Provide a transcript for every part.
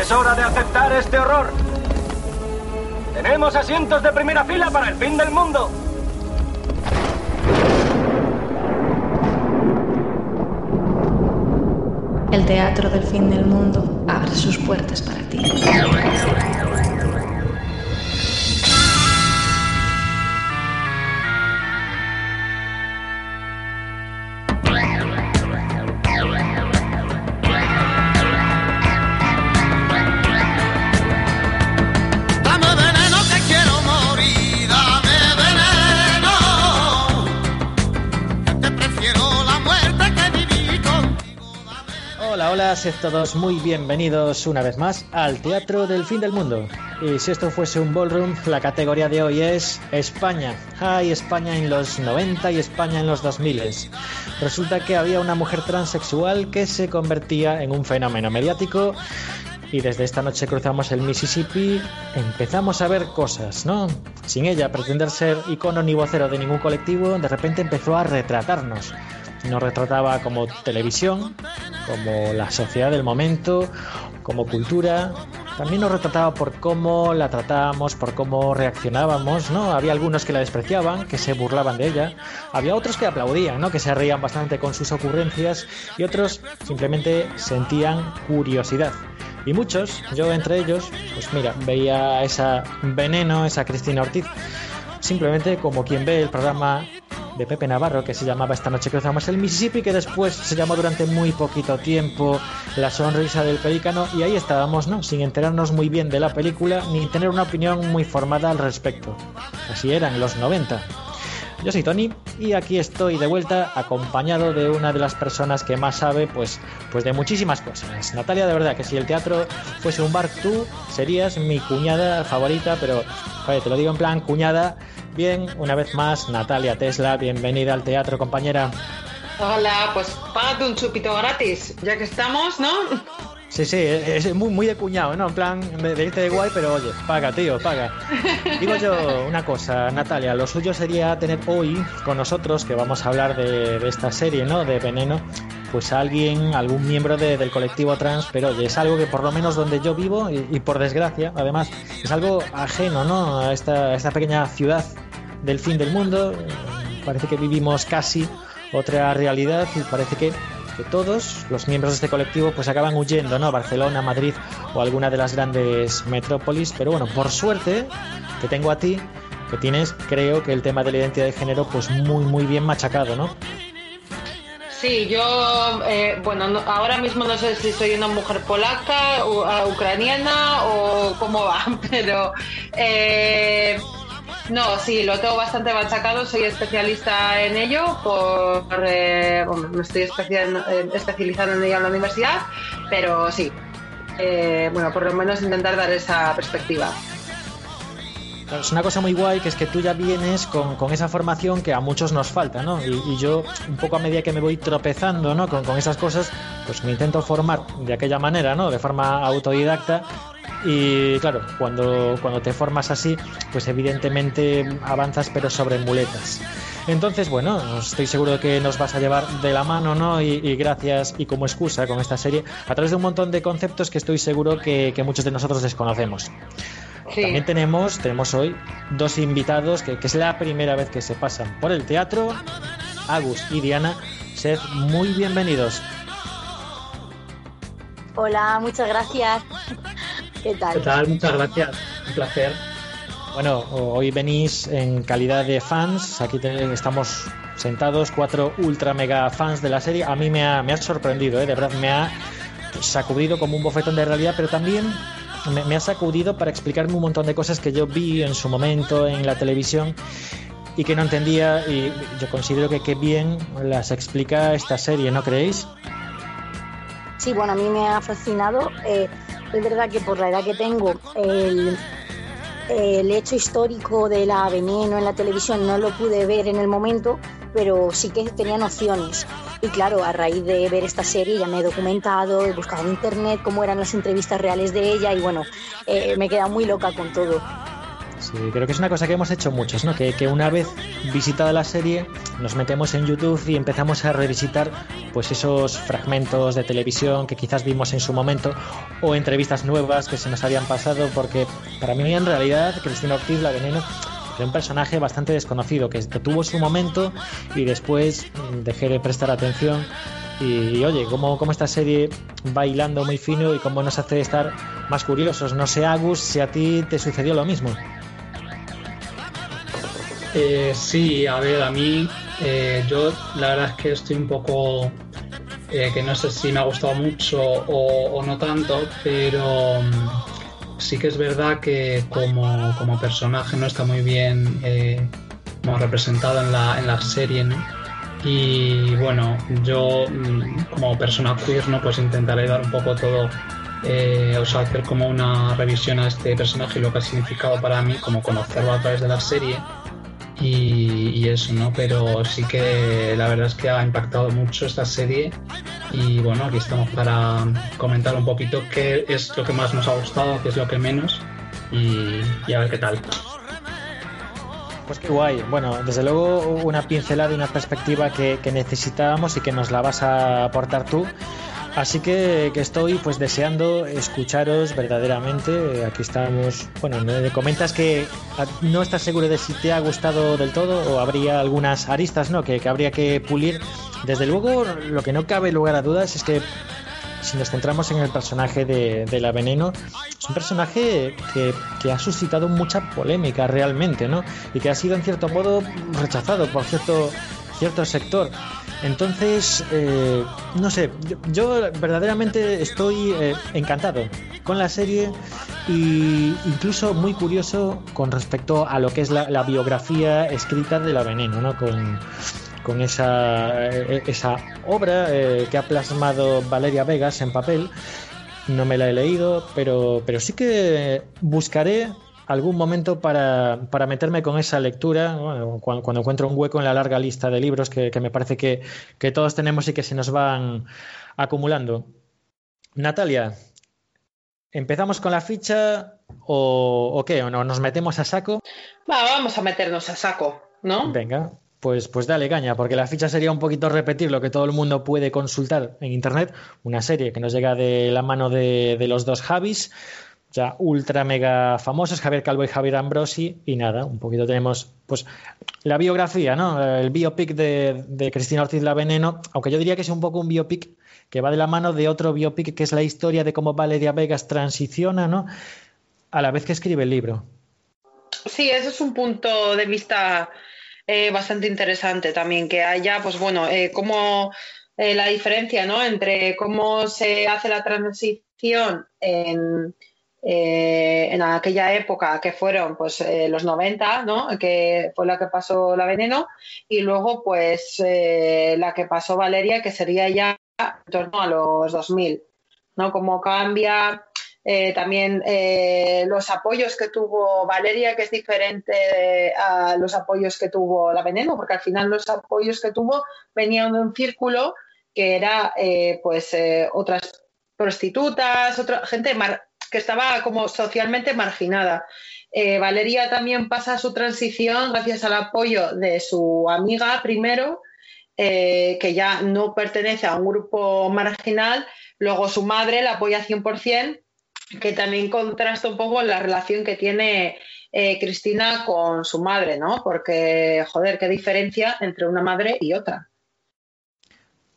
Es hora de aceptar este horror. Tenemos asientos de primera fila para el fin del mundo. El teatro del fin del mundo abre sus puertas para ti. Hola, sed todos muy bienvenidos una vez más al Teatro del Fin del Mundo. Y si esto fuese un ballroom, la categoría de hoy es España. Hay España en los 90 y España en los 2000. Resulta que había una mujer transexual que se convertía en un fenómeno mediático y desde esta noche cruzamos el Mississippi, empezamos a ver cosas, ¿no? Sin ella pretender ser icono ni vocero de ningún colectivo, de repente empezó a retratarnos. Nos retrataba como televisión, como la sociedad del momento, como cultura. También nos retrataba por cómo la tratábamos, por cómo reaccionábamos, ¿no? Había algunos que la despreciaban, que se burlaban de ella. Había otros que aplaudían, ¿no? Que se reían bastante con sus ocurrencias y otros simplemente sentían curiosidad. Y muchos, yo entre ellos, pues mira, veía esa veneno, esa Cristina Ortiz, simplemente como quien ve el programa de Pepe Navarro que se llamaba Esta noche cruzamos el Mississippi, que después se llamó durante muy poquito tiempo La sonrisa del pelícano, y ahí estábamos, ¿no? Sin enterarnos muy bien de la película ni tener una opinión muy formada al respecto. Así eran los 90. Yo soy Tony y aquí estoy de vuelta acompañado de una de las personas que más sabe pues, pues de muchísimas cosas. Natalia, de verdad que si el teatro fuese un bar, tú serías mi cuñada favorita, pero joder, te lo digo en plan cuñada. Bien, una vez más, Natalia Tesla, bienvenida al teatro, compañera. Hola, pues págate un chupito gratis, ya que estamos, ¿no? Sí, sí, es muy, muy de cuñado, ¿no? En plan, de, irte de guay, pero oye, paga, tío, paga. Digo yo una cosa, Natalia, lo suyo sería tener hoy con nosotros, que vamos a hablar de, de esta serie, ¿no? De Veneno, pues alguien, algún miembro de- del colectivo trans, pero oye, es algo que por lo menos donde yo vivo, y, y por desgracia, además, es algo ajeno, ¿no? A esta, a esta pequeña ciudad del fin del mundo. Parece que vivimos casi otra realidad y parece que que todos los miembros de este colectivo pues acaban huyendo, ¿no? Barcelona, Madrid o alguna de las grandes metrópolis, pero bueno, por suerte te tengo a ti que tienes, creo que el tema de la identidad de género pues muy muy bien machacado, ¿no? Sí, yo, eh, bueno, no- ahora mismo no sé si soy una mujer polaca, u- ah, ucraniana o cómo va, pero eh, no, sí, lo tengo bastante machacado, soy especialista en ello, por, eh, bueno, estoy eh, especializando en ello en la universidad, pero sí, eh, bueno, por lo menos intentar dar esa perspectiva. Es una cosa muy guay que es que tú ya vienes con, con esa formación que a muchos nos falta, ¿no? Y, y yo, un poco a medida que me voy tropezando, ¿no? Con, con esas cosas, pues me intento formar de aquella manera, ¿no? De forma autodidacta. Y claro, cuando, cuando te formas así, pues evidentemente avanzas pero sobre muletas. Entonces, bueno, estoy seguro de que nos vas a llevar de la mano, ¿no? Y, y gracias y como excusa con esta serie, a través de un montón de conceptos que estoy seguro que, que muchos de nosotros desconocemos. Sí. También tenemos, tenemos hoy dos invitados que, que es la primera vez que se pasan por el teatro. Agus y Diana, sed muy bienvenidos. Hola, muchas gracias. ¿Qué tal? ¿Qué tal? Muchas gracias. Un placer. Bueno, hoy venís en calidad de fans. Aquí te- estamos sentados, cuatro ultra mega fans de la serie. A mí me ha, me ha sorprendido, ¿eh? de verdad, me ha sacudido como un bofetón de realidad, pero también me, me ha sacudido para explicarme un montón de cosas que yo vi en su momento en la televisión y que no entendía. Y yo considero que qué bien las explica esta serie, ¿no creéis? Sí, bueno, a mí me ha fascinado. Eh, es verdad que por la edad que tengo, el, el hecho histórico de la veneno en la televisión no lo pude ver en el momento, pero sí que tenía nociones. Y claro, a raíz de ver esta serie ya me he documentado, he buscado en internet cómo eran las entrevistas reales de ella y bueno, eh, me he quedado muy loca con todo. Sí, creo que es una cosa que hemos hecho muchos, ¿no? Que, que, una vez visitada la serie, nos metemos en YouTube y empezamos a revisitar pues esos fragmentos de televisión que quizás vimos en su momento o entrevistas nuevas que se nos habían pasado, porque para mí en realidad Cristina Ortiz, la veneno, era un personaje bastante desconocido, que, tuvo su momento y después dejé de prestar atención. Y, y, oye, cómo, cómo esta serie va hilando muy fino y cómo nos hace estar más curiosos. No sé, Agus, si a ti te sucedió lo mismo. Eh, sí, a ver, a mí eh, yo la verdad es que estoy un poco eh, que no sé si me ha gustado mucho o, no tanto, pero um, sí que es verdad que como, como, personaje no está muy bien eh, como representado en la, en la serie, ¿no? Y bueno, yo mm, como persona queer, ¿no? Pues intentaré dar un poco todo eh, o sea, hacer como una revisión a este personaje y lo que ha significado para mí, como conocerlo a través de la serie y, y, eso, ¿no? Pero sí que la verdad es que ha impactado mucho esta serie y bueno, aquí estamos para comentar un poquito qué es lo que más nos ha gustado, qué es lo que menos y, a ver qué tal. Pues qué guay. Bueno, desde luego una pincelada y una perspectiva que necesitábamos y que nos la vas a aportar tú. Así que, que, estoy pues deseando escucharos verdaderamente. Aquí estamos. Bueno, me comentas que no estás seguro de si te ha gustado del todo o habría algunas aristas, ¿no? Que, que habría que pulir. Desde luego, lo que no cabe lugar a dudas es que si nos centramos en el personaje de, de la Veneno, es un personaje que, que, ha suscitado mucha polémica realmente, ¿no? Y que ha sido en cierto modo rechazado por cierto, cierto sector. Entonces, eh, no sé, yo, verdaderamente estoy eh, encantado con la serie y incluso muy curioso con respecto a lo que es la, biografía escrita de la Veneno, ¿no? Con, con esa, eh, esa obra eh, que ha plasmado Valeria Vegas en papel. No me la he leído, pero, pero sí que buscaré algún momento para, para meterme con esa lectura, bueno, cuando, cuando, encuentro un hueco en la larga lista de libros que, que me parece que, que, todos tenemos y que se nos van acumulando. Natalia, ¿empezamos con la ficha o, o qué? ¿O no, nos metemos a saco? Va, vamos a meternos a saco, ¿no? Venga, pues, pues dale caña, porque la ficha sería un poquito repetir lo que todo el mundo puede consultar en internet, una serie que nos llega de la mano de, de los dos Javis, ya ultra mega famosos, Javier Calvo y Javier Ambrosi, y nada, un poquito tenemos pues la biografía, ¿no? El biopic de, Cristina Ortiz La Veneno, aunque yo diría que es un poco un biopic que va de la mano de otro biopic que es la historia de cómo Valeria Vegas transiciona, ¿no? A la vez que escribe el libro. Sí, ese es un punto de vista eh, bastante interesante también, que haya, pues bueno, eh, cómo eh, la diferencia, ¿no? Entre cómo se hace la transición en eh, en aquella época que fueron pues eh, los 90, ¿no? que fue la que pasó la veneno, y luego pues eh, la que pasó Valeria, que sería ya en torno a los 2000, ¿no? Cómo cambia también los apoyos que tuvo Valeria, que es diferente a los apoyos que tuvo la veneno, porque al final los apoyos que tuvo venían de un círculo que era pues otras prostitutas, otra gente mar que estaba como socialmente marginada. Eh, Valeria también pasa su transición gracias al apoyo de su amiga primero, eh, que ya no pertenece a un grupo marginal, luego su madre la apoya 100%, que también contrasta un poco la relación que tiene eh, Cristina con su madre, ¿no? Porque, joder, qué diferencia entre una madre y otra.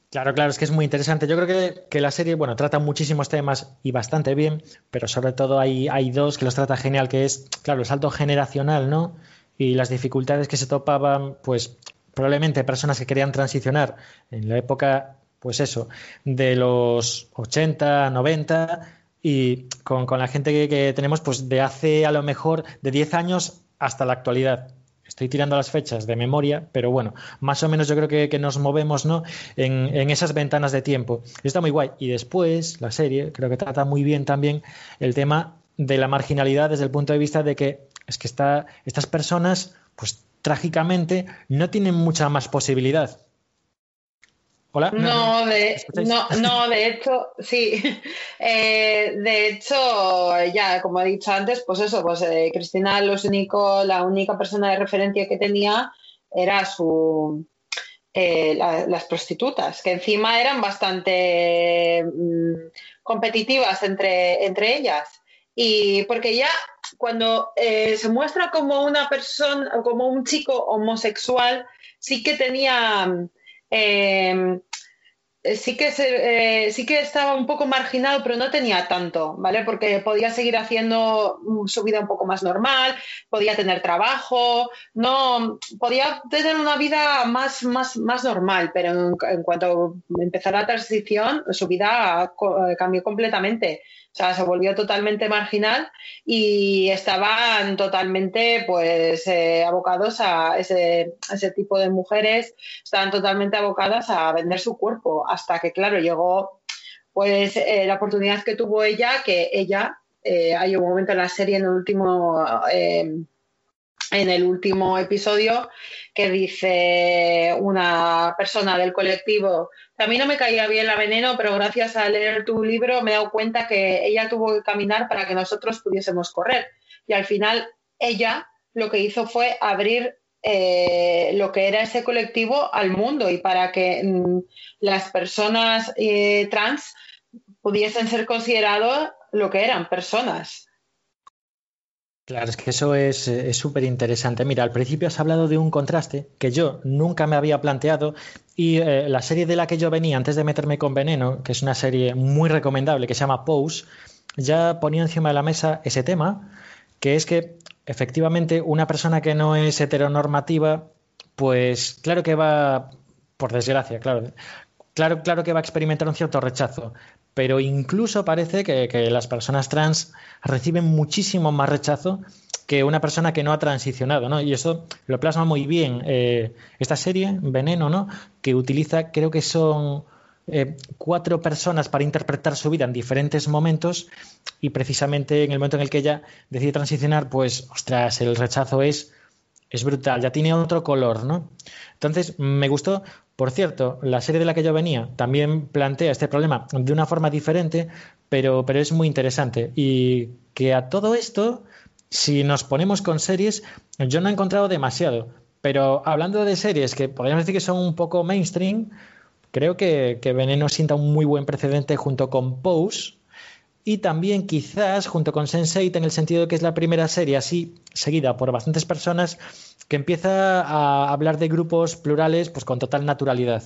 Claro, claro, es que es muy interesante. Yo creo que, que, la serie, bueno, trata muchísimos temas y bastante bien, pero sobre todo hay, hay dos que los trata genial, que es, claro, el salto generacional, ¿no? Y las dificultades que se topaban, pues probablemente personas que querían transicionar en la época, pues eso, de los 80, 90 y con, con la gente que, que tenemos, pues de hace a lo mejor de 10 años hasta la actualidad. Estoy tirando las fechas de memoria, pero bueno, más o menos yo creo que, nos movemos ¿no? en, en, esas ventanas de tiempo. Está muy guay. Y después, la serie, creo que trata muy bien también el tema de la marginalidad desde el punto de vista de que es que está, estas personas, pues trágicamente, no tienen mucha más posibilidad. Hola. No, de, no, no, de hecho, sí. Eh, de hecho, ya, como he dicho antes, pues eso, pues eh, Cristina, los único, la única persona de referencia que tenía era su, eh, las prostitutas, que encima eran bastante mm, competitivas entre, entre ellas. Y porque ya cuando se muestra como una persona, como un chico homosexual, sí que tenía, eh, sí que eh, sí que estaba un poco marginado, pero no tenía tanto, ¿vale? Porque podía seguir haciendo su vida un poco más normal, podía tener trabajo, no, podía tener una vida más, más, más normal, pero en, en cuanto empezó la transición, su vida cambió completamente. O sea, se volvió totalmente marginal y estaban totalmente pues eh, abocados a ese, ese, tipo de mujeres, estaban totalmente abocadas a vender su cuerpo, hasta que, claro, llegó pues eh, la oportunidad que tuvo ella, que ella, eh, hay un momento en la serie, en el último en el último episodio que dice una persona del colectivo, a mí no me caía bien la veneno, pero gracias a leer tu libro me he dado cuenta que ella tuvo que caminar para que nosotros pudiésemos correr. Y al final ella lo que hizo fue abrir eh, lo que era ese colectivo al mundo y para que mm, las personas eh, trans pudiesen ser considerados lo que eran personas. Claro, es que eso es súper interesante. Mira, al principio has hablado de un contraste que yo nunca me había planteado y eh, la serie de la que yo venía antes de meterme con Veneno, que es una serie muy recomendable que se llama Pose, ya ponía encima de la mesa ese tema, que es que efectivamente una persona que no es heteronormativa, pues claro que va, por desgracia, claro, claro, claro que va a experimentar un cierto rechazo, pero incluso parece que, las personas trans reciben muchísimo más rechazo que una persona que no ha transicionado, ¿no? Y eso lo plasma muy bien eh, esta serie, Veneno, ¿no? Que utiliza, creo que son eh, cuatro personas para interpretar su vida en diferentes momentos y precisamente en el momento en el que ella decide transicionar, pues, ostras, el rechazo es, es brutal, ya tiene otro color, ¿no? Entonces, me gustó por cierto, la serie de la que yo venía también plantea este problema de una forma diferente, pero, pero es muy interesante. Y que a todo esto, si nos ponemos con series, yo no he encontrado demasiado. Pero hablando de series que podríamos decir que son un poco mainstream, creo que, que Veneno sienta un muy buen precedente junto con Pose, y también quizás junto con Sense8 en el sentido de que es la primera serie así seguida por bastantes personas que empieza a hablar de grupos plurales pues con total naturalidad.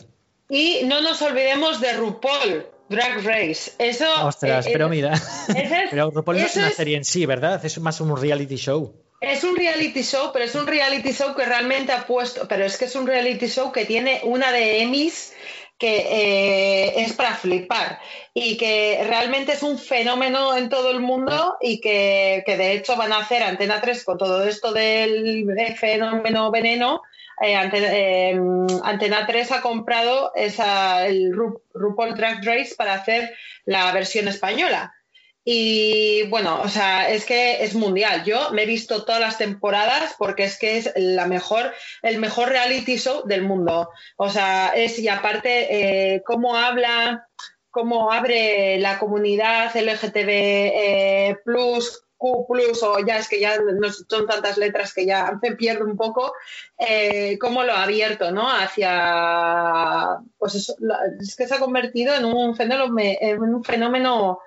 Y no nos olvidemos de RuPaul, Drag Race. Eso Ostras, eh, pero mira, pero RuPaul no es una serie en sí, ¿verdad? Es más un reality show. Es un reality show, pero es un reality show que realmente ha puesto, pero es que es un reality show que tiene una de Emmys que eh, es para flipar y que realmente es un fenómeno en todo el mundo y que, de hecho van a hacer Antena 3 con todo esto del fenómeno veneno. Eh, eh, Antena 3 ha comprado esa, el RuPaul Drag Race para hacer la versión española. Y bueno, o sea, es que es mundial. Yo me he visto todas las temporadas porque es que es la mejor, el mejor reality show del mundo. O sea, es y aparte eh, cómo habla, cómo abre la comunidad LGTB eh, plus, Q plus, o ya es que ya no son tantas letras que ya me pierdo un poco, eh, cómo lo ha abierto, ¿no? Hacia, pues eso, es que se ha convertido en un fenómeno, en un fenómeno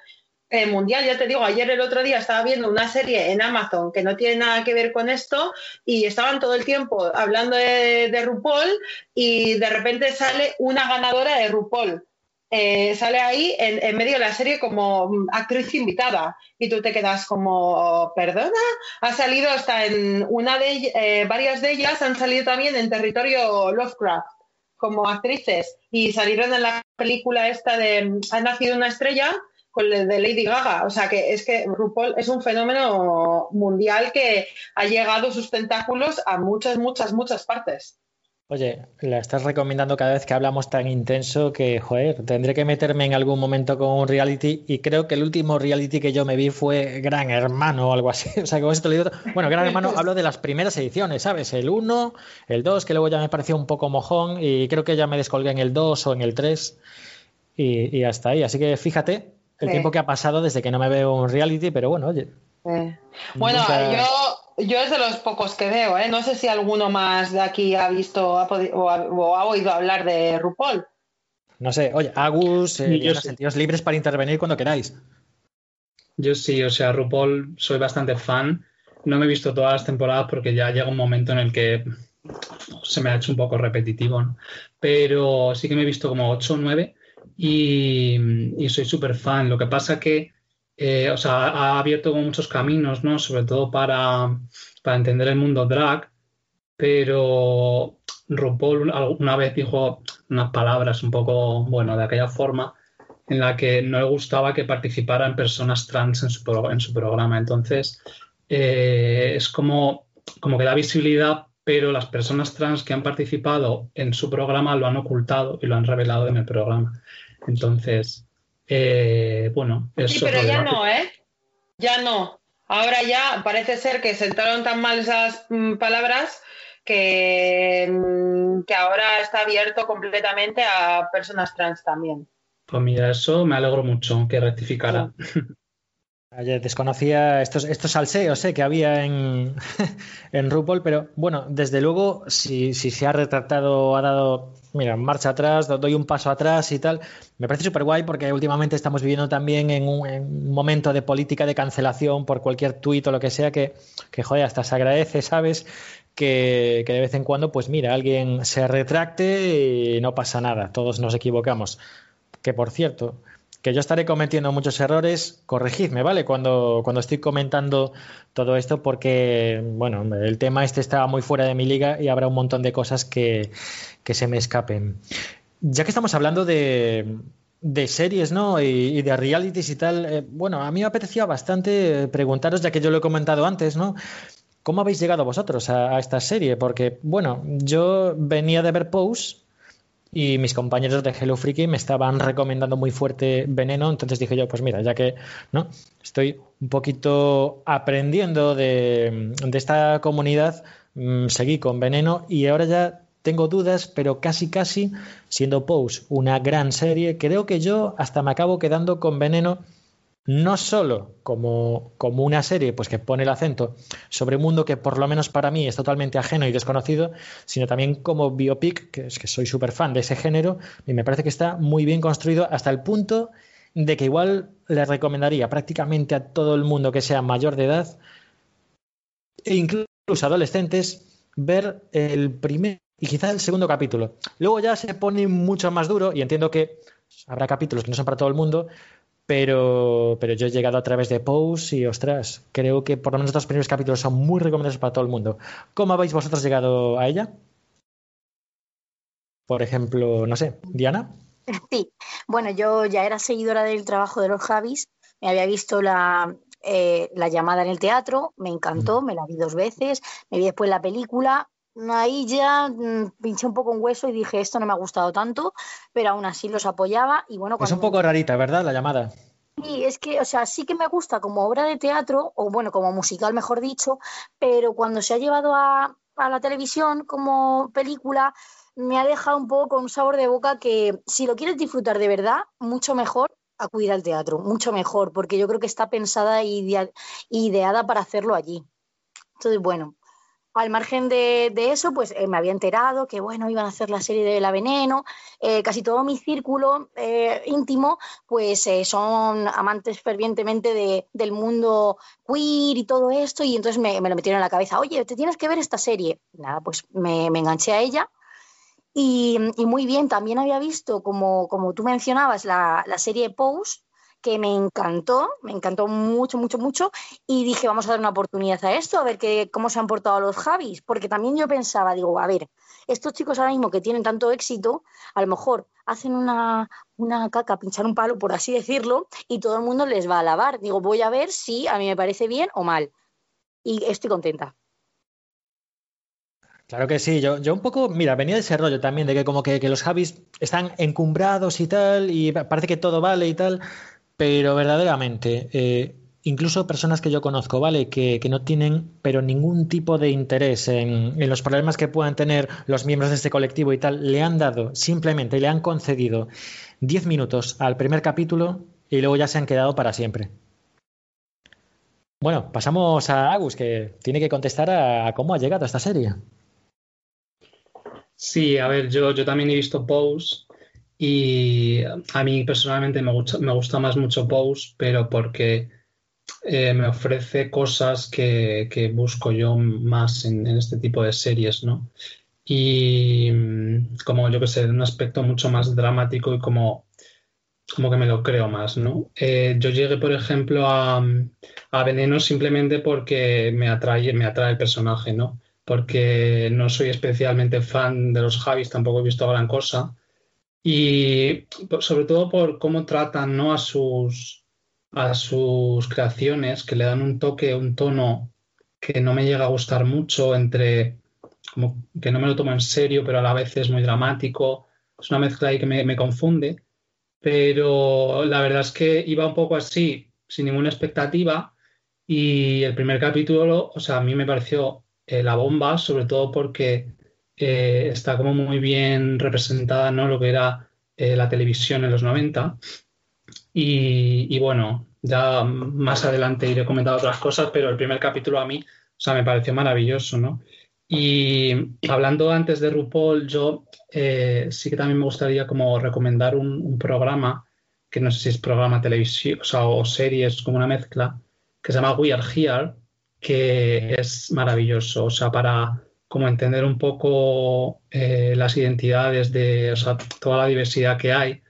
eh, mundial. Ya te digo, ayer el otro día estaba viendo una serie en Amazon que no tiene nada que ver con esto y estaban todo el tiempo hablando de, RuPaul y de repente sale una ganadora de RuPaul. Eh, sale ahí en, medio de la serie como actriz invitada y tú te quedas como, perdona, ha salido hasta en una de eh, varias de ellas han salido también en territorio Lovecraft como actrices y salieron en la película esta de Ha nacido una estrella con el de Lady Gaga. O sea que es que RuPaul es un fenómeno mundial que ha llegado sus tentáculos a muchas, muchas, muchas partes. Oye, la estás recomendando cada vez que hablamos tan intenso que, joder, tendré que meterme en algún momento con un reality y creo que el último reality que yo me vi fue Gran Hermano o algo así. O sea, que esto le digo... Bueno, Gran Hermano hablo de las primeras ediciones, ¿sabes? El 1, el 2, que luego ya me pareció un poco mojón y creo que ya me descolgué en el 2 o en el 3 y, y hasta ahí. Así que fíjate el Sí. tiempo que ha pasado desde que no me veo un reality, pero bueno, oye. Eh, Bueno, nunca- yo, yo es de los pocos que veo, ¿eh? No sé si alguno más de aquí ha visto ha podi- o, ha, o ha oído hablar de RuPaul. No sé, oye, Agus, eh, Yo sí. sentidos libres para intervenir cuando queráis. Yo sí, o sea, RuPaul soy bastante fan. No me he visto todas las temporadas porque ya llega un momento en el que se me ha hecho un poco repetitivo, ¿no? Pero sí que me he visto como 8 o 9 y, soy súper fan. Lo que pasa que, eh, o sea, ha abierto muchos caminos, ¿no? Sobre todo para, para entender el mundo drag, pero RuPaul una vez dijo unas palabras un poco, bueno, de aquella forma en la que no le gustaba que participaran personas trans en su, pro- en su programa. Entonces, eh, es como, como que da visibilidad, pero las personas trans que han participado en su programa lo han ocultado y lo han revelado en el programa. Entonces, eh, bueno, Sí, eso pero es lo ya no, ¿eh? Ya no. Ahora ya parece ser que sentaron tan mal esas mm, palabras que, mm, que ahora está abierto completamente a personas trans también. Pues mira, eso me alegro mucho que rectificara. Ayer desconocía estos, estos salseos eh, que había en, en RuPaul, pero bueno, desde luego, si, si se ha retractado, ha dado, mira, marcha atrás, do- doy un paso atrás y tal, me parece súper guay porque últimamente estamos viviendo también en un, en un momento de política de cancelación por cualquier tuit o lo que sea que, que joder, hasta se agradece, ¿sabes? Que, que de vez en cuando, pues mira, alguien se retracte y no pasa nada, todos nos equivocamos. Que por cierto, que yo estaré cometiendo muchos errores, corregidme, ¿vale? Cuando, cuando estoy comentando todo esto, porque, bueno, el tema este está muy fuera de mi liga y habrá un montón de cosas que, que se me escapen. Ya que estamos hablando de, de series, ¿no? Y, de realities y tal, eh, bueno, a mí me apetecía bastante preguntaros, ya que yo lo he comentado antes, ¿no? ¿Cómo habéis llegado vosotros a, a esta serie? Porque, bueno, yo venía de ver Pose y mis compañeros de Hello Freaky me estaban recomendando muy fuerte Veneno, entonces dije yo, pues mira, ya que no estoy un poquito aprendiendo de, de esta comunidad, mmm, seguí con Veneno y ahora ya tengo dudas, pero casi casi, siendo Pose una gran serie, creo que yo hasta me acabo quedando con Veneno no solo como, como, una serie pues que pone el acento sobre un mundo que por lo menos para mí es totalmente ajeno y desconocido, sino también como biopic, que es que soy súper fan de ese género, y me parece que está muy bien construido hasta el punto de que igual le recomendaría prácticamente a todo el mundo que sea mayor de edad e incluso adolescentes ver el primer y quizá el segundo capítulo. Luego ya se pone mucho más duro y entiendo que habrá capítulos que no son para todo el mundo, pero, pero yo he llegado a través de Pose y ostras, creo que por lo menos los primeros capítulos son muy recomendables para todo el mundo. ¿Cómo habéis vosotros llegado a ella? Por ejemplo, no sé, Diana. Sí, bueno, yo ya era seguidora del trabajo de los Javis, me había visto la, eh, la llamada en el teatro, me encantó, me la vi dos veces, me vi después la película, ahí ya mmm, pinché un poco un hueso y dije, esto no me ha gustado tanto, pero aún así los apoyaba y bueno... Es un poco rarita, ¿verdad? La llamada. Sí, es que, o sea, sí que me gusta como obra de teatro, o bueno, como musical, mejor dicho, pero cuando se ha llevado a, a la televisión como película, me ha dejado un poco con un sabor de boca que si lo quieres disfrutar de verdad, mucho mejor acudir al teatro, mucho mejor, porque yo creo que está pensada e idea, ideada para hacerlo allí. Entonces, bueno, al margen de, eso, pues eh, me había enterado que, bueno, iban a hacer la serie de La Veneno. Eh, casi todo mi círculo eh, íntimo, pues son amantes fervientemente de, del mundo queer y todo esto, y entonces me, lo metieron en la cabeza, oye, te tienes que ver esta serie. Nada, pues me, enganché a ella. Y, y, muy bien, también había visto, como, como tú mencionabas, la, la serie Pose, que me encantó, me encantó mucho, mucho, mucho, y dije, vamos a dar una oportunidad a esto, a ver qué, cómo se han portado los Javis, porque también yo pensaba, digo, a ver, estos chicos ahora mismo que tienen tanto éxito, a lo mejor hacen una, una caca, pinchar un palo, por así decirlo, y todo el mundo les va a alabar. Digo, voy a ver si a mí me parece bien o mal. Y estoy contenta. Claro que sí, yo, yo un poco, mira, venía de ese rollo también, de que como que, que los Javis están encumbrados y tal, y parece que todo vale y tal, pero verdaderamente, eh, incluso personas que yo conozco, ¿vale? Que, que no tienen, pero ningún tipo de interés en, en, los problemas que puedan tener los miembros de este colectivo y tal, le han dado, simplemente le han concedido 10 minutos al primer capítulo y luego ya se han quedado para siempre. Bueno, pasamos a Agus, que tiene que contestar a, a cómo ha llegado a esta serie. Sí, a ver, yo, yo también he visto Pose y a mí personalmente me gusta, me gusta más mucho Pose, pero porque eh, me ofrece cosas que, que busco yo más en, este tipo de series, ¿no? Y como yo que sé, un aspecto mucho más dramático y como, como que me lo creo más, ¿no? Eh, yo llegué, por ejemplo, a, a Veneno simplemente porque me atrae, me atrae el personaje, ¿no? porque no soy especialmente fan de los Javis, tampoco he visto gran cosa. Y sobre todo por cómo tratan ¿no? a, sus, a sus creaciones, que le dan un toque, un tono que no me llega a gustar mucho, entre como que no me lo tomo en serio, pero a la vez es muy dramático. Es una mezcla ahí que me, confunde. Pero la verdad es que iba un poco así, sin ninguna expectativa. Y el primer capítulo, o sea, a mí me pareció eh, la bomba, sobre todo porque eh, está como muy bien representada ¿no? lo que era eh, la televisión en los 90. Y, bueno, ya más adelante iré comentando otras cosas, pero el primer capítulo a mí, o sea, me pareció maravilloso, ¿no? Y hablando antes de RuPaul, yo sí que también me gustaría como recomendar un, programa, que no sé si es programa televisión, o, sea, o series, como una mezcla, que se llama We Are Here, que es maravilloso, o sea, para como entender un poco eh, las identidades de toda la diversidad que hay.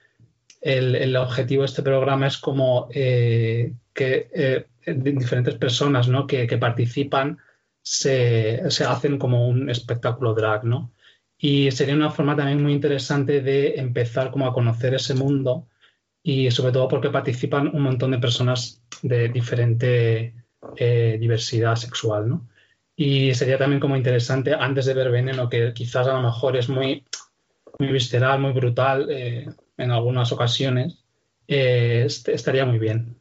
El, objetivo de este programa es como eh, que eh, diferentes personas ¿no? que, participan se, se, hacen como un espectáculo drag, ¿no? Y sería una forma también muy interesante de empezar como a conocer ese mundo y sobre todo porque participan un montón de personas de diferente diversidad sexual, ¿no? Y sería también como interesante, antes de ver Veneno, que quizás a lo mejor es muy, muy visceral, muy brutal eh, en algunas ocasiones, eh, estaría muy bien.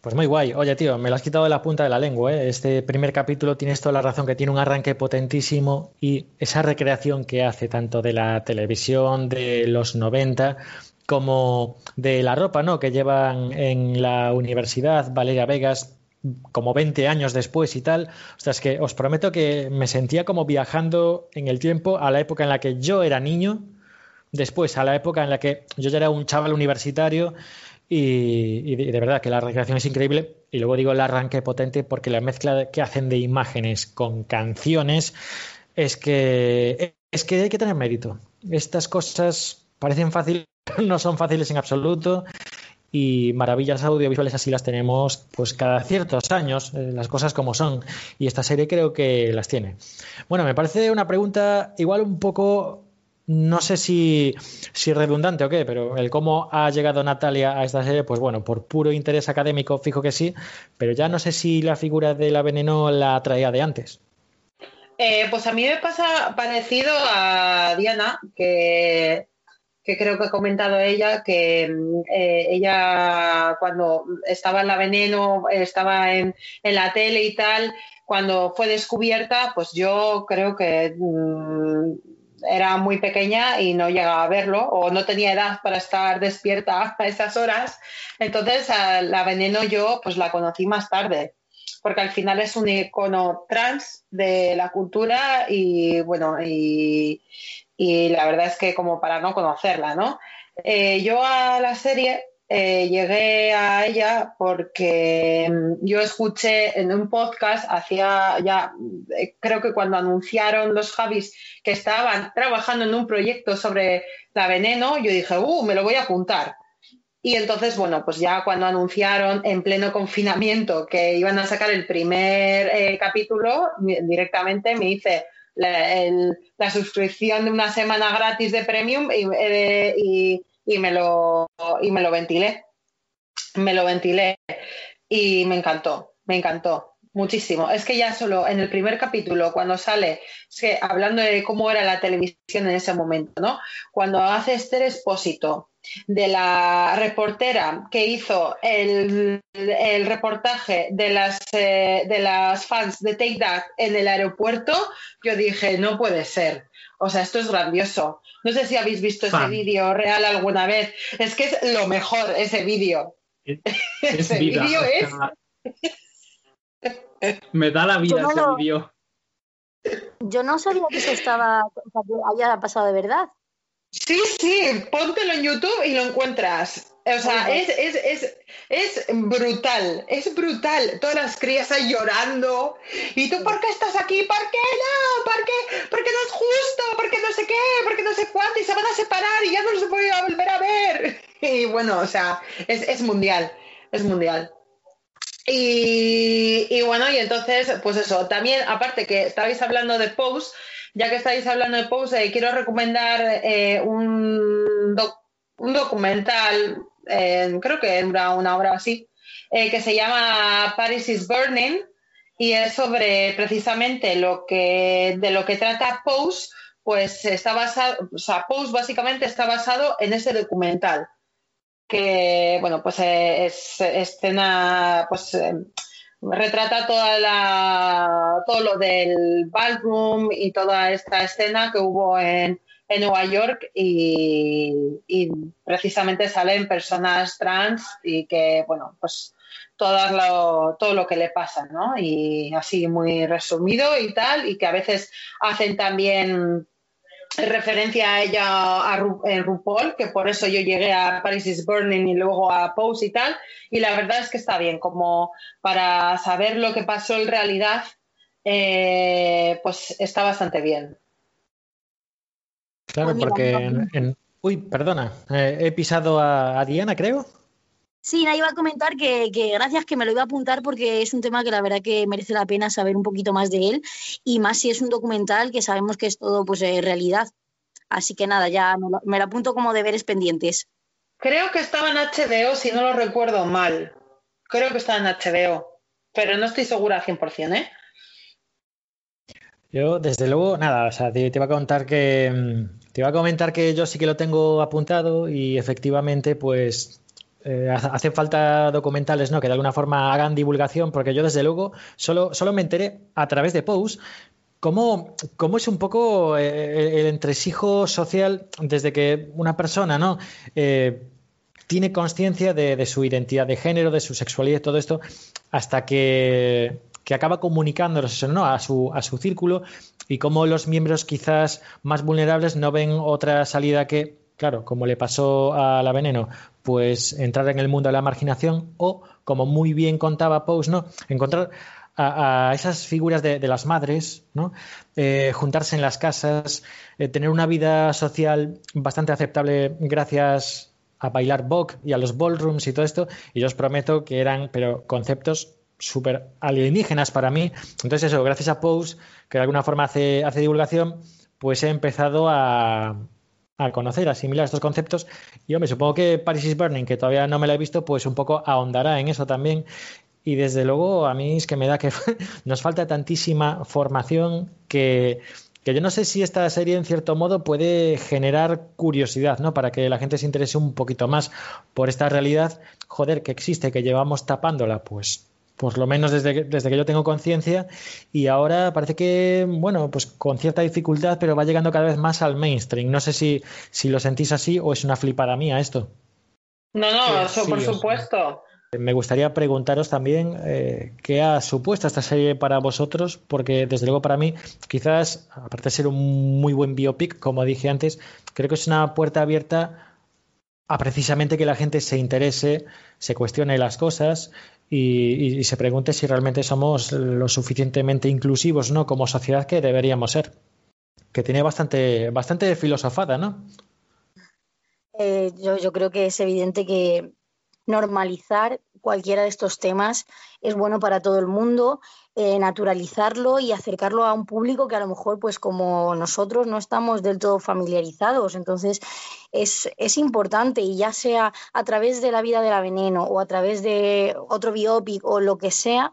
Pues muy guay. Oye, tío, me lo has quitado de la punta de la lengua. ¿eh? Este primer capítulo tienes toda la razón, que tiene un arranque potentísimo y esa recreación que hace tanto de la televisión de los 90 como de la ropa ¿no? que llevan en la universidad Valeria Vegas como 20 años después y tal. O sea, es que os prometo que me sentía como viajando en el tiempo a la época en la que yo era niño, después a la época en la que yo ya era un chaval universitario y, de, verdad que la recreación es increíble. Y luego digo el arranque potente porque la mezcla que hacen de imágenes con canciones es que, es que hay que tener mérito. Estas cosas parecen fáciles no son fáciles en absoluto y maravillas audiovisuales así las tenemos pues cada ciertos años, eh, las cosas como son y esta serie creo que las tiene. Bueno, me parece una pregunta igual un poco no sé si, si redundante o qué, pero el cómo ha llegado Natalia a esta serie, pues bueno, por puro interés académico, fijo que sí, pero ya no sé si la figura de la veneno la traía de antes. Eh, pues a mí me pasa parecido a Diana, que que creo que ha comentado ella, que eh, ella cuando estaba en la veneno, estaba en, en, la tele y tal, cuando fue descubierta, pues yo creo que mmm, era muy pequeña y no llegaba a verlo o no tenía edad para estar despierta a esas horas. Entonces a la veneno yo pues la conocí más tarde porque al final es un icono trans de la cultura y bueno, y, y la verdad es que como para no conocerla, ¿no? Eh, yo a la serie eh, llegué a ella porque mm, yo escuché en un podcast, hacía ya, eh, creo que cuando anunciaron los Javis que estaban trabajando en un proyecto sobre la veneno, yo dije, uh, me lo voy a apuntar. Y entonces, bueno, pues ya cuando anunciaron en pleno confinamiento que iban a sacar el primer capítulo, directamente me hice la, suscripción de una semana gratis de Premium y, eh, y- y me, lo, y me lo ventilé. Me lo ventilé y me encantó, me encantó muchísimo. Es que ya solo en el primer capítulo, cuando sale, es que hablando de cómo era la televisión en ese momento, ¿no? Cuando hace Esther Expósito de la reportera que hizo el, el reportaje de las, eh, de las fans de Take That en el aeropuerto, yo dije, no puede ser. O sea, esto es grandioso. No sé si habéis visto ese vídeo real alguna vez. Es que es lo mejor ese vídeo. Es Ese vídeo es Me da la vida no ese lo- vídeo. Yo no sabía que eso estaba, o sea, que haya pasado de verdad. Sí, sí, póntelo en YouTube y lo encuentras. O sea, es, es, es, es brutal, es brutal. Todas las crías ahí llorando. ¿Y tú por qué estás aquí? ¿Por qué no? ¿Por qué? Porque no es justo, porque no sé qué, porque no sé cuánto, y se van a separar y ya no los voy a volver a ver. Y bueno, o sea, es, es mundial, es mundial. Y, y bueno, y entonces, pues eso, también, aparte que estabais hablando de Pose, ya que estáis hablando de Pose, quiero recomendar eh, un, un documental, creo que dura una hora así, eh, que se llama Paris is Burning y es sobre precisamente lo que, de lo que trata Pose, pues está basado, o sea, Pose básicamente está basado en ese documental que bueno pues eh, es escena pues retrata toda la todo lo del ballroom y toda esta escena que hubo en, en Nueva York y, y precisamente salen personas trans y que bueno pues todas lo, todo lo que le pasa, ¿no? Y así muy resumido y tal, y que a veces hacen también referencia a ella a Ru- en RuPaul, que por eso yo llegué a Paris is Burning y luego a Pose y tal, y la verdad es que está bien, como para saber lo que pasó en realidad, eh, pues está bastante bien. Claro, porque en, en- Uy, perdona, eh, he pisado a, a Diana, creo. Sí, nada, iba a comentar que, que gracias que me lo iba a apuntar porque es un tema que la verdad que merece la pena saber un poquito más de él y más si es un documental que sabemos que es todo pues eh, realidad. Así que nada, ya me lo, me lo apunto como deberes pendientes. Creo que estaba en HBO, si no lo recuerdo mal. Creo que estaba en HBO, pero no estoy segura 100%, ¿eh? Yo, desde luego, nada, o sea, te, te iba a contar que mm, te iba a comentar que yo sí que lo tengo apuntado y efectivamente, pues eh, hace hacen falta documentales, ¿no? Que de alguna forma hagan divulgación, porque yo desde luego solo, solo me enteré a través de posts cómo, cómo es un poco eh, el entresijo social desde que una persona, ¿no? Eh, tiene conciencia de, su identidad de género, de su sexualidad todo esto, hasta que, que acaba comunicándolos ¿no? a, su, a su círculo y cómo los miembros quizás más vulnerables no ven otra salida que, claro, como le pasó a la veneno, pues entrar en el mundo de la marginación o, como muy bien contaba Pose, ¿no? encontrar a, esas figuras de, de las madres, ¿no? Eh, juntarse en las casas, eh, tener una vida social bastante aceptable gracias a bailar Vogue y a los ballrooms y todo esto, y yo os prometo que eran, pero conceptos súper alienígenas para mí. Entonces eso, gracias a Pose, que de alguna forma hace, hace divulgación, pues he empezado a, a conocer, asimilar estos conceptos. Y hombre, supongo que Paris is Burning, que todavía no me la he visto, pues un poco ahondará en eso también. Y desde luego a mí es que me da que nos falta tantísima formación que, que yo no sé si esta serie en cierto modo puede generar curiosidad, ¿no? Para que la gente se interese un poquito más por esta realidad, joder, que existe, que llevamos tapándola, pues por lo menos desde que, desde que yo tengo conciencia y ahora parece que, bueno, pues con cierta dificultad, pero va llegando cada vez más al mainstream. No sé si, si lo sentís así o es una flipada mía esto. No, no, eso sí, por supuesto. Me gustaría preguntaros también eh, qué ha supuesto esta serie para vosotros, porque desde luego para mí, quizás, aparte de ser un muy buen biopic, como dije antes, creo que es una puerta abierta a precisamente que la gente se interese, se cuestione las cosas y, se pregunte si realmente somos lo suficientemente inclusivos, ¿no? Como sociedad que deberíamos ser. Que tiene bastante, bastante filosofada, ¿no? eh, yo, yo creo que es evidente que normalizar cualquiera de estos temas es bueno para todo el mundo, eh, naturalizarlo y acercarlo a un público que a lo mejor, pues como nosotros, no estamos del todo familiarizados. Entonces, es, es importante y ya sea a través de la vida de la veneno o a través de otro biopic o lo que sea,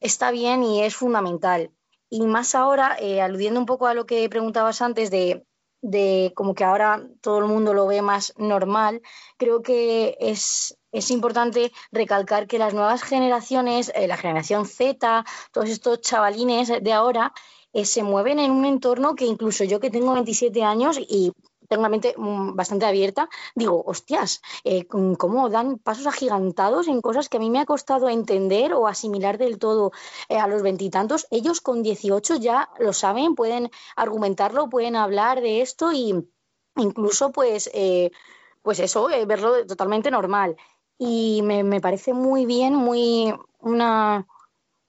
está bien y es fundamental. Y más ahora, eh, aludiendo un poco a lo que preguntabas antes de de como que ahora todo el mundo lo ve más normal, creo que es, es importante recalcar que las nuevas generaciones, eh, la generación Z, todos estos chavalines de ahora, eh, se mueven en un entorno que incluso yo que tengo 27 años y tengo una mente mm, bastante abierta, digo, hostias, eh, cómo dan pasos agigantados en cosas que a mí me ha costado entender o asimilar del todo eh, a los veintitantos. Ellos con 18 ya lo saben, pueden argumentarlo, pueden hablar de esto y incluso pues, eh, pues eso, verlo totalmente normal. Y me, me parece muy bien, muy una,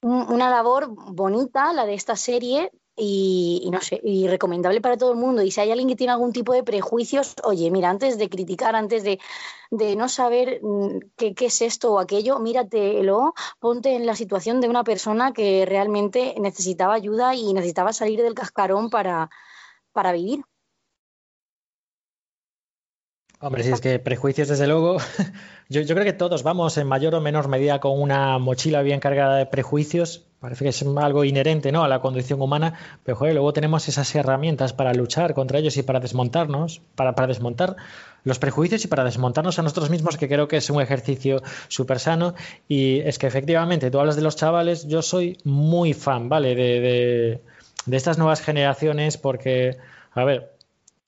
una labor bonita la de esta serie y, no sé, y recomendable para todo el mundo. Y si hay alguien que tiene algún tipo de prejuicios, oye, mira, antes de criticar, antes de, de no saber mm, qué, qué, es esto o aquello, míratelo, ponte en la situación de una persona que realmente necesitaba ayuda y necesitaba salir del cascarón para, para vivir. Hombre, si es que prejuicios, desde luego, yo, creo que todos vamos en mayor o menor medida con una mochila bien cargada de prejuicios. Parece que es algo inherente ¿no? a la condición humana, pero joder, luego tenemos esas herramientas para luchar contra ellos y para desmontarnos, para, para desmontar los prejuicios y para desmontarnos a nosotros mismos, que creo que es un ejercicio súper sano. Y es que efectivamente, tú hablas de los chavales, yo soy muy fan, ¿vale? De, de, de estas nuevas generaciones, porque, a ver,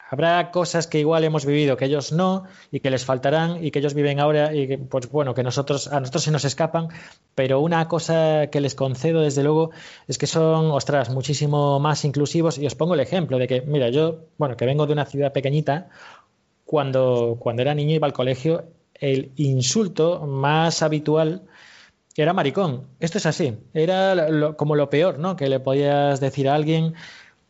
Habrá cosas que igual hemos vivido que ellos no y que les faltarán y que ellos viven ahora y que, pues bueno, que nosotros a nosotros se nos escapan, pero una cosa que les concedo desde luego es que son, ostras, muchísimo más inclusivos y os pongo el ejemplo de que, mira, yo, bueno, que vengo de una ciudad pequeñita, cuando, cuando era niño iba al colegio, el insulto más habitual era maricón. Esto es así, era como lo peor, ¿no? Que le podías decir a alguien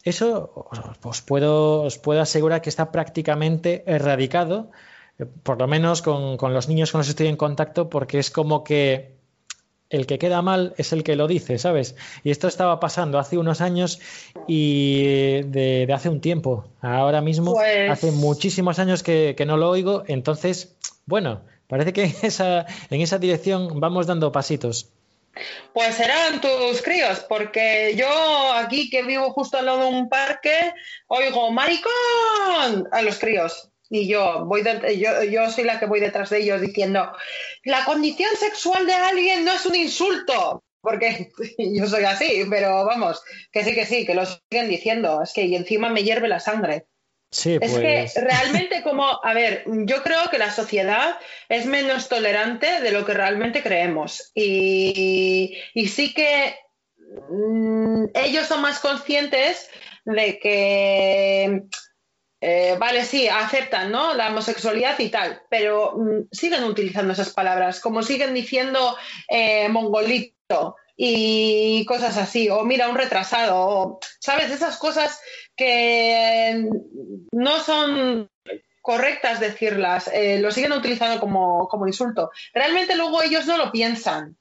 eso os puedo, os puedo asegurar que está prácticamente erradicado, eh, por lo menos con, con los niños con los que estoy en contacto, porque es como que el que queda mal es el que lo dice, ¿sabes? Y esto estaba pasando hace unos años y de, de hace un tiempo. Ahora mismo, pues... hace muchísimos años que, que, no lo oigo, entonces, bueno, parece que esa, en esa dirección vamos dando pasitos. Pues serán tus críos, porque yo aquí que vivo justo al lado de un parque, oigo maricón a los críos. Y yo voy yo, yo soy la que voy detrás de ellos diciendo la condición sexual de alguien no es un insulto, porque yo soy así, pero vamos, que sí, que sí, que lo siguen diciendo, es que y encima me hierve la sangre. Sí, pues... Es que realmente como, a ver, yo creo que la sociedad es menos tolerante de lo que realmente creemos. Y, y sí que mmm, ellos son más conscientes de que, eh, vale, sí, aceptan ¿no? la homosexualidad y tal, pero mmm, siguen utilizando esas palabras, como siguen diciendo eh, mongolito y cosas así, o mira, un retrasado, o, ¿sabes? Esas cosas que no son correctas decirlas, eh, lo siguen utilizando como, como, insulto. Realmente luego ellos no lo piensan.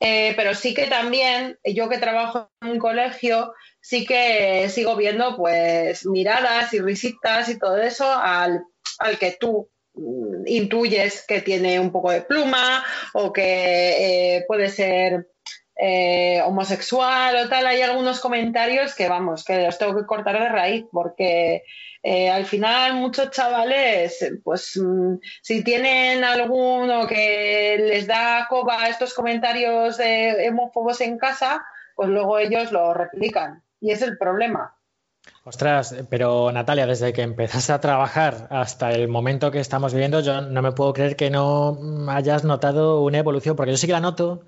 Eh, pero sí que también, yo que trabajo en un colegio, sí que sigo viendo pues miradas y risitas y todo eso al, al que tú mm, intuyes que tiene un poco de pluma o que eh, puede ser eh, homosexual o tal, hay algunos comentarios que vamos, que los tengo que cortar de raíz porque eh, al final muchos chavales, pues mmm, si tienen alguno que les da coba a estos comentarios de homófobos en casa, pues luego ellos lo replican y es el problema. Ostras, pero Natalia, desde que empezaste a trabajar hasta el momento que estamos viviendo, yo no me puedo creer que no hayas notado una evolución, porque yo sí que la noto,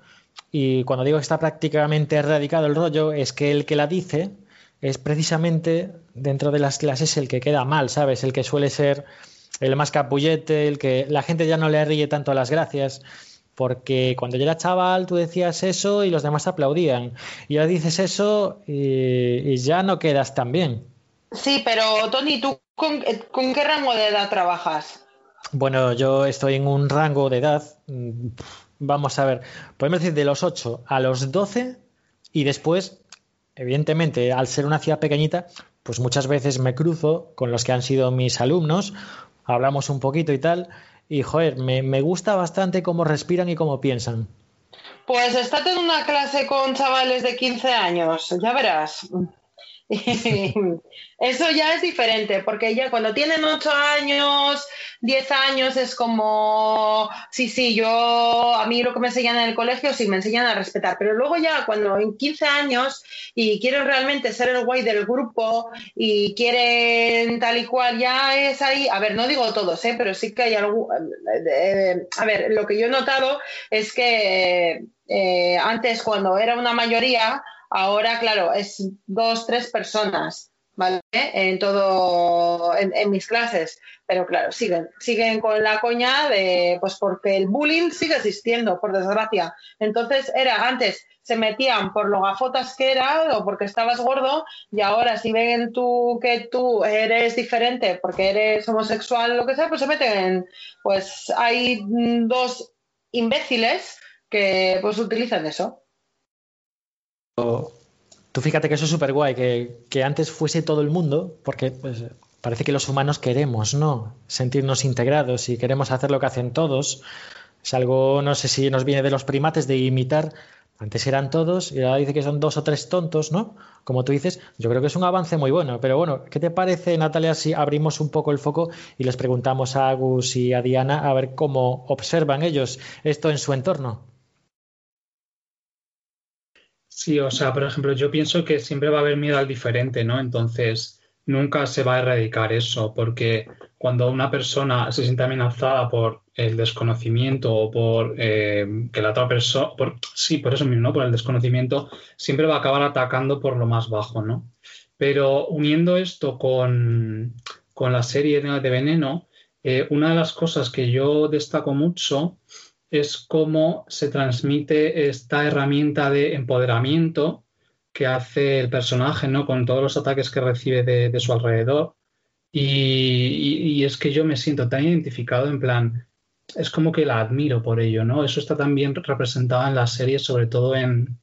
y cuando digo que está prácticamente erradicado el rollo, es que el que la dice es precisamente dentro de las clases el que queda mal, ¿sabes? El que suele ser el más capullete, el que la gente ya no le ríe tanto a las gracias. Porque cuando yo era chaval tú decías eso y los demás aplaudían. Y ahora dices eso y, y ya no quedas tan bien. Sí, pero Tony, ¿tú con, con qué rango de edad trabajas? Bueno, yo estoy en un rango de edad, mm, vamos a ver, podemos decir de los 8 a los 12 y después, evidentemente, al ser una ciudad pequeñita, pues muchas veces me cruzo con los que han sido mis alumnos, hablamos un poquito y tal, y joder, me, me gusta bastante cómo respiran y cómo piensan. Pues estate en una clase con chavales de 15 años, ya verás. Eso ya es diferente, porque ya cuando tienen 8 años, 10 años, es como, sí, sí, yo, a mí lo que me enseñan en el colegio, sí, me enseñan a respetar, pero luego ya cuando en 15 años y quieren realmente ser el guay del grupo y quieren tal y cual, ya es ahí, a ver, no digo todos, ¿eh? pero sí que hay algo, eh, a ver, lo que yo he notado es que eh, antes cuando era una mayoría, Ahora, claro, es dos, tres personas, ¿vale? En todo, en, mis clases. Pero claro, siguen, siguen con la coña de, pues porque el bullying sigue existiendo, por desgracia. Entonces, era antes, se metían por lo gafotas que eras o porque estabas gordo y ahora si ven tú que tú eres diferente porque eres homosexual lo que sea, pues se meten, pues hay dos imbéciles que pues utilizan eso. Tú fíjate que eso es súper guay, que, antes fuese todo el mundo, porque pues, parece que los humanos queremos, ¿no? Sentirnos integrados y queremos hacer lo que hacen todos. Es algo, no sé si nos viene de los primates, de imitar. Antes eran todos y ahora dice que son dos o tres tontos, ¿no? Como tú dices, yo creo que es un avance muy bueno. Pero bueno, ¿qué te parece, Natalia, si abrimos un poco el foco y les preguntamos a Agus y a Diana a ver cómo observan ellos esto en su entorno? Sí, o sea, por ejemplo, yo pienso que siempre va a haber miedo al diferente, ¿no? Entonces, nunca se va a erradicar eso, porque cuando una persona se siente amenazada por el desconocimiento o por eh, que la otra persona, sí, por eso mismo, ¿no? por el desconocimiento, siempre va a acabar atacando por lo más bajo, ¿no? Pero uniendo esto con, la serie de Veneno, eh, una de las cosas que yo destaco mucho es cómo se transmite esta herramienta de empoderamiento que hace el personaje, ¿no? Con todos los ataques que recibe de, su alrededor. Y, es que yo me siento tan identificado en plan, es como que la admiro por ello, ¿no? Eso está también representado en la serie, sobre todo en,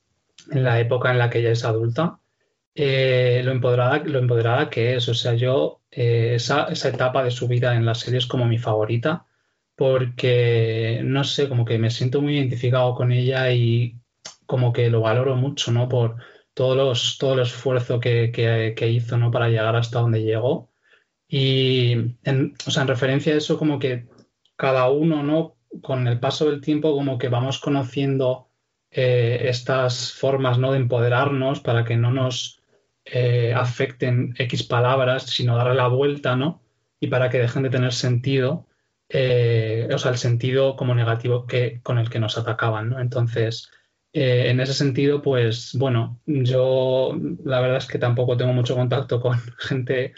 la época en la que ella es adulta. Eh, lo, empoderada, lo empoderada que es, o sea, yo, eh, esa, esa etapa de su vida en la serie es como mi favorita porque, no sé, como que me siento muy identificado con ella y como que lo valoro mucho, ¿no? Por todos los, todo el esfuerzo que, que, hizo, ¿no? Para llegar hasta donde llegó. Y, en, o sea, en referencia a eso, como que cada uno, ¿no? Con el paso del tiempo, como que vamos conociendo eh, estas formas, ¿no? De empoderarnos para que no nos eh, afecten X palabras, sino darle la vuelta, ¿no? Y para que dejen de tener sentido eh, o sea, el sentido como negativo que, con el que nos atacaban, ¿no? Entonces, eh, en ese sentido, pues bueno, yo la verdad es que tampoco tengo mucho contacto con gente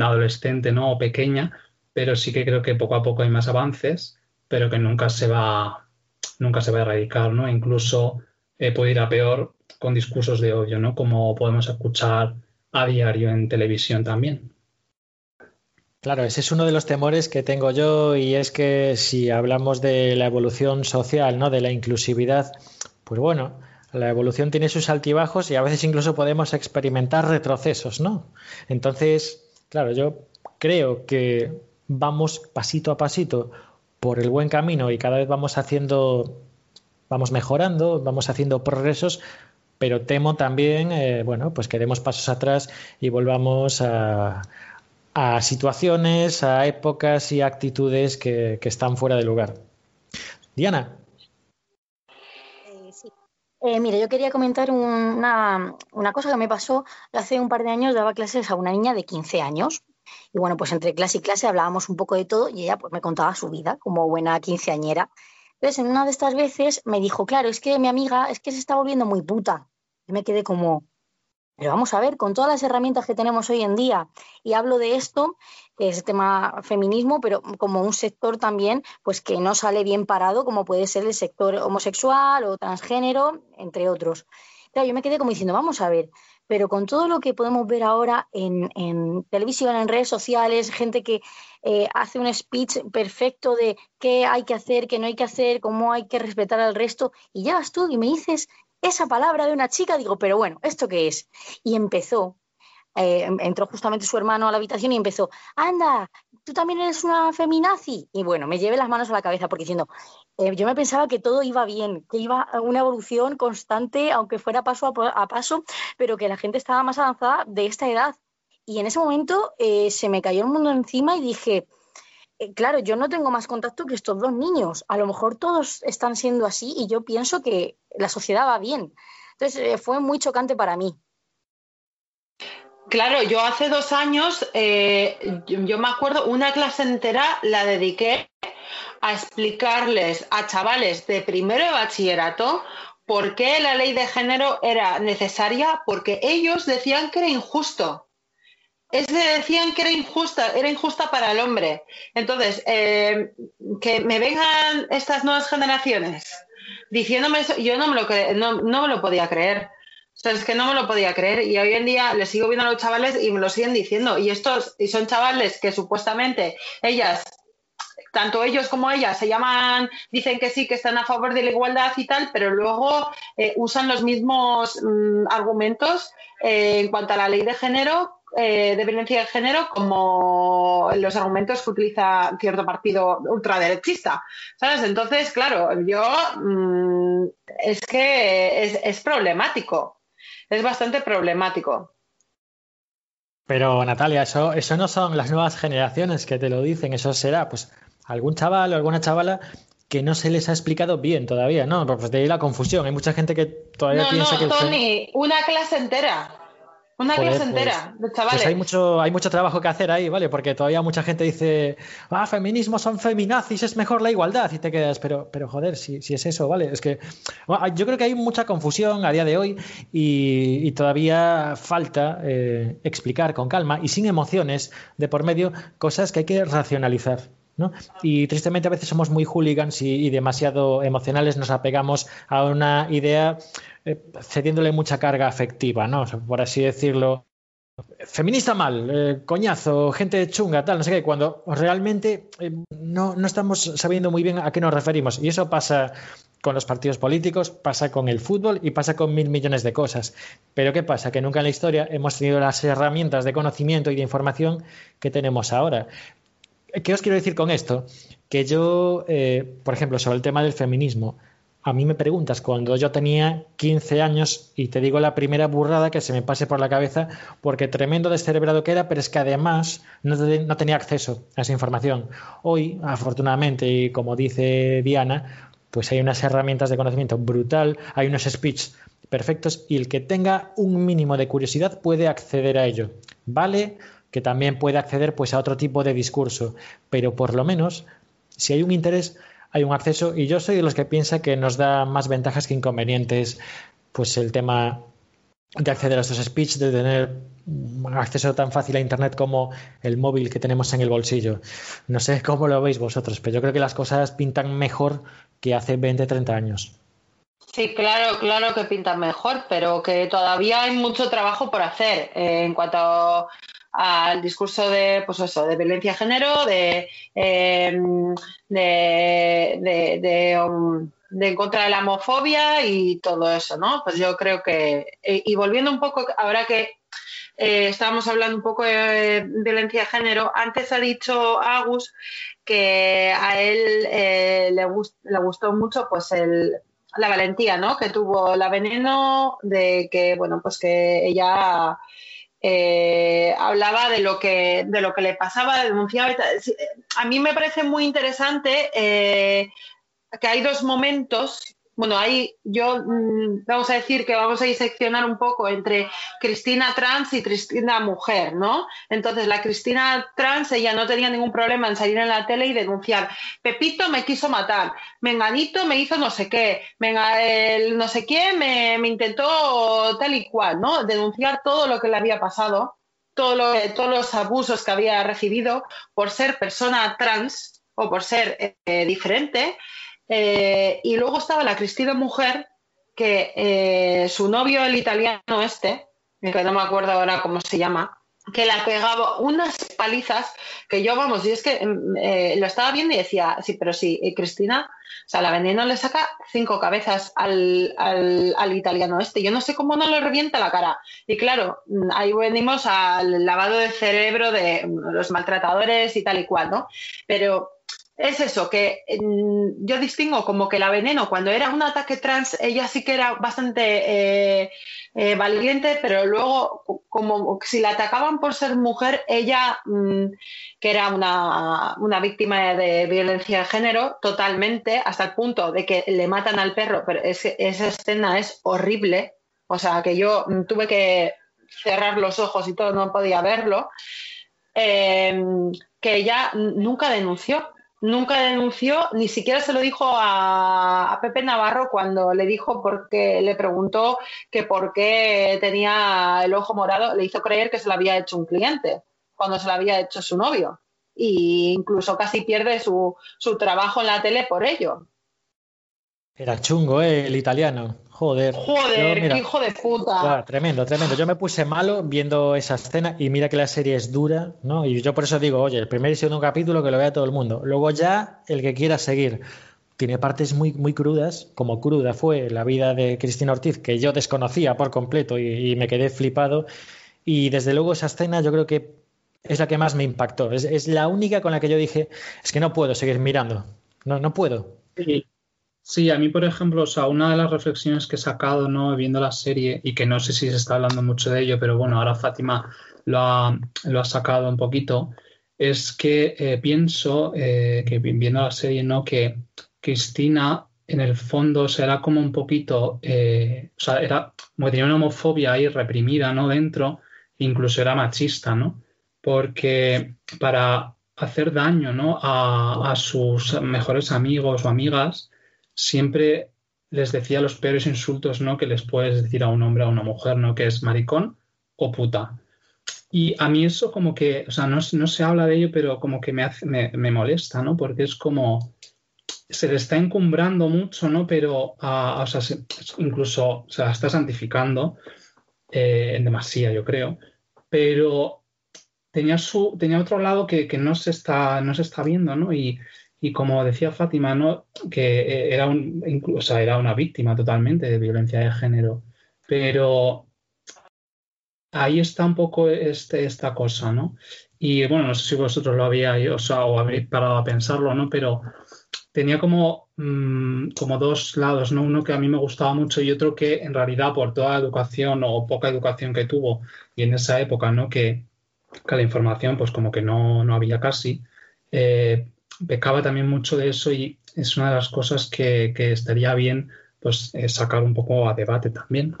adolescente, ¿no? O pequeña, pero sí que creo que poco a poco hay más avances, pero que nunca se va, nunca se va a erradicar, ¿no? Incluso eh, puede ir a peor con discursos de odio, ¿no? Como podemos escuchar a diario en televisión también. Claro, ese es uno de los temores que tengo yo y es que si hablamos de la evolución social, ¿no? De la inclusividad, pues bueno, la evolución tiene sus altibajos y a veces incluso podemos experimentar retrocesos, ¿no? Entonces, claro, yo creo que vamos pasito a pasito por el buen camino y cada vez vamos haciendo, vamos mejorando, vamos haciendo progresos, pero temo también, eh, bueno, pues que demos pasos atrás y volvamos a, a situaciones, a épocas y actitudes que, están fuera de lugar. Diana. Eh, sí. Eh, yo quería comentar una, cosa que me pasó hace un par de años. Daba clases a una niña de 15 años. Y bueno, pues entre clase y clase hablábamos un poco de todo y ella pues me contaba su vida como buena quinceañera. Entonces, en una de estas veces me dijo, claro, es que mi amiga es que se está volviendo muy puta. Y me quedé como, pero vamos a ver, con todas las herramientas que tenemos hoy en día, y hablo de esto, que es el tema feminismo, pero como un sector también, pues que no sale bien parado, como puede ser el sector homosexual o transgénero, entre otros. Claro, yo me quedé como diciendo, vamos a ver, pero con todo lo que podemos ver ahora en, en televisión, en redes sociales, gente que eh, hace un speech perfecto de qué hay que hacer, qué no hay que hacer, cómo hay que respetar al resto, y llegas tú y me dices esa palabra de una chica, digo, pero bueno, ¿esto qué es? Y empezó, eh, entró justamente su hermano a la habitación y empezó, anda, tú también eres una feminazi. Y bueno, me llevé las manos a la cabeza porque diciendo, eh, yo me pensaba que todo iba bien, que iba una evolución constante, aunque fuera paso a, paso, pero que la gente estaba más avanzada de esta edad. Y en ese momento eh, se me cayó el mundo encima y dije, claro, yo no tengo más contacto que estos dos niños. A lo mejor todos están siendo así y yo pienso que la sociedad va bien. Entonces fue muy chocante para mí. Claro, yo hace dos años, eh, yo, me acuerdo, una clase entera la dediqué a explicarles a chavales de primero de bachillerato por qué la ley de género era necesaria, porque ellos decían que era injusto. Es decían que era injusta, era injusta para el hombre. Entonces, eh, que me vengan estas nuevas generaciones diciéndome eso, yo no me lo, no, no me lo podía creer. O sea, es que no me lo podía creer y hoy en día les sigo viendo a los chavales y me lo siguen diciendo. Y estos y son chavales que supuestamente ellas, tanto ellos como ellas, se llaman, dicen que sí, que están a favor de la igualdad y tal, pero luego eh, usan los mismos mm, argumentos eh, en cuanto a la ley de género eh, de violencia de género como los argumentos que utiliza cierto partido ultraderechista, ¿sabes? Entonces, claro, yo mm, es que es, problemático, es bastante problemático. Pero Natalia, eso, eso no son las nuevas generaciones que te lo dicen, eso será pues algún chaval o alguna chavala que no se les ha explicado bien todavía, ¿no? Pues de ahí la confusión. Hay mucha gente que todavía piensa que... Tony, una clase entera. Una clase pues, entera de chavales. Pues hay mucho, hay mucho trabajo que hacer ahí, ¿vale? Porque todavía mucha gente dice, ah, feminismo son feminazis, es mejor la igualdad. Y te quedas, pero, pero joder, si, si es eso, ¿vale? Es que yo creo que hay mucha confusión a día de hoy y, todavía falta eh, explicar con calma y sin emociones de por medio cosas que hay que racionalizar. ¿no? Y tristemente a veces somos muy hooligans y, demasiado emocionales, nos apegamos a una idea eh, cediéndole mucha carga afectiva, ¿no? por así decirlo. Feminista mal, eh, coñazo, gente chunga, tal, no sé qué, cuando realmente eh, no, no estamos sabiendo muy bien a qué nos referimos. Y eso pasa con los partidos políticos, pasa con el fútbol y pasa con mil millones de cosas. Pero ¿qué pasa? Que nunca en la historia hemos tenido las herramientas de conocimiento y de información que tenemos ahora. ¿Qué os quiero decir con esto? Que yo, por ejemplo, sobre el tema del feminismo, a mí me preguntas cuando yo tenía 15 años y te digo la primera burrada que se me pase por la cabeza porque tremendo descerebrado que era, pero es que además no, no tenía acceso a esa información. Hoy, afortunadamente, y como dice Diana, pues hay unas herramientas de conocimiento brutal, hay unos speech perfectos y el que tenga un mínimo de curiosidad puede acceder a ello. Vale que también puede acceder pues a otro tipo de discurso, pero por lo menos si hay un interés hay un acceso y yo soy de los que piensa que nos da más ventajas que inconvenientes pues el tema de acceder a estos speech, de tener acceso tan fácil a Internet como el móvil que tenemos en el bolsillo. No sé cómo lo veis vosotros, pero yo creo que las cosas pintan mejor que hace 20, 30 años. Sí, claro, claro que pintan mejor, pero que todavía hay mucho trabajo por hacer eh, en cuanto al discurso de, pues eso, de violencia de género, de, em, de, um, de, en contra de la homofobia y todo eso, ¿no? Pues yo creo que, eh, y volviendo un poco, ahora que eh, estábamos hablando un poco de violencia de género, antes ha dicho Agus que a él eh, le, le gustó mucho pues el, la valentía, ¿no? Que tuvo la veneno de que, bueno, pues que ella eh, hablaba de lo que de lo que le pasaba, denunciaba. A mí me parece muy interesante eh, que hay dos momentos bueno, ahí yo mm, vamos a decir que vamos a diseccionar un poco entre Cristina trans y Cristina mujer, ¿no? Entonces, la Cristina trans, ella no tenía ningún problema en salir en la tele y denunciar, Pepito me quiso matar, Menganito me hizo no sé qué, el no sé quién me, intentó tal y cual, ¿no? Denunciar todo lo que le había pasado, todo todos los abusos que había recibido por ser persona trans o por ser eh, diferente. Eh, y luego estaba la Cristina mujer que eh, su novio, el italiano este, que no me acuerdo ahora cómo se llama, que la pegaba unas palizas que yo, vamos, y es que mm, eh, lo estaba viendo y decía, sí, pero sí, Cristina, o sea, la veneno le saca cinco cabezas al, al, al, italiano este. Yo no sé cómo no le revienta la cara. Y claro, mm, ahí venimos al lavado de cerebro de mm, los maltratadores y tal y cual, ¿no? Pero es eso, que yo distingo como que la veneno, cuando era un ataque trans, ella sí que era bastante eh, eh, valiente, pero luego, como si la atacaban por ser mujer, ella, mm, que era una, una, víctima de violencia de género, totalmente, hasta el punto de que le matan al perro, pero es esa escena es horrible, o sea, que yo mm, tuve que cerrar los ojos y todo, no podía verlo. Eh, que ella nunca denunció nunca denunció, ni siquiera se lo dijo a, Pepe Navarro cuando le dijo porque le preguntó que por qué tenía el ojo morado, le hizo creer que se lo había hecho un cliente, cuando se lo había hecho su novio. Y incluso casi pierde su, su trabajo en la tele por ello. Era chungo, ¿eh? el italiano. Joder. Joder, qué hijo de puta. tremendo, tremendo. Yo me puse malo viendo esa escena y mira que la serie es dura, ¿no? Y yo por eso digo, oye, el primer y segundo capítulo que lo vea todo el mundo. Luego ya el que quiera seguir. Tiene partes muy, muy crudas, como cruda fue la vida de Cristina Ortiz, que yo desconocía por completo y, me quedé flipado. Y desde luego esa escena yo creo que es la que más me impactó. Es, es la única con la que yo dije, es que no puedo seguir mirando. No, no puedo. Sí. Sí, a mí, por ejemplo, o una de las reflexiones que he sacado, ¿no? Viendo la serie, y que no sé si se está hablando mucho de ello, pero bueno, ahora Fátima lo ha, lo ha sacado un poquito, es que eh, pienso eh, que viendo la serie, ¿no? Que Cristina, en el fondo, será como un poquito, eh, o era, como tenía una homofobia ahí reprimida, ¿no? Dentro, incluso era machista, ¿no? Porque para hacer daño, ¿no? A sus mejores amigos o amigas, siempre les decía los peores insultos ¿no? que les puedes decir a un hombre o a una mujer, ¿no? que es maricón o puta. Y a mí eso como que, o sea, no, no se habla de ello, pero como que me, hace, me, me, molesta, ¿no? Porque es como, se le está encumbrando mucho, ¿no? Pero, o sea, se, incluso se la está santificando eh, en demasía, yo creo. Pero tenía, su, tenía otro lado que, que no, se está, no se está viendo, ¿no? Y, y como decía Fátima, ¿no? que eh, era, un, era una víctima totalmente de violencia de género, pero ahí está un poco este, esta cosa, ¿no? Y bueno, no sé si vosotros lo habíais, o, o habéis parado a pensarlo, ¿no? Pero tenía como, mmm, como dos lados, ¿no? Uno que a mí me gustaba mucho y otro que en realidad por toda la educación o poca educación que tuvo y en esa época, ¿no? Que, que la información pues como que no, no había casi, eh, pecaba también mucho de eso y es una de las cosas que, que estaría bien pues eh, sacar un poco a debate también.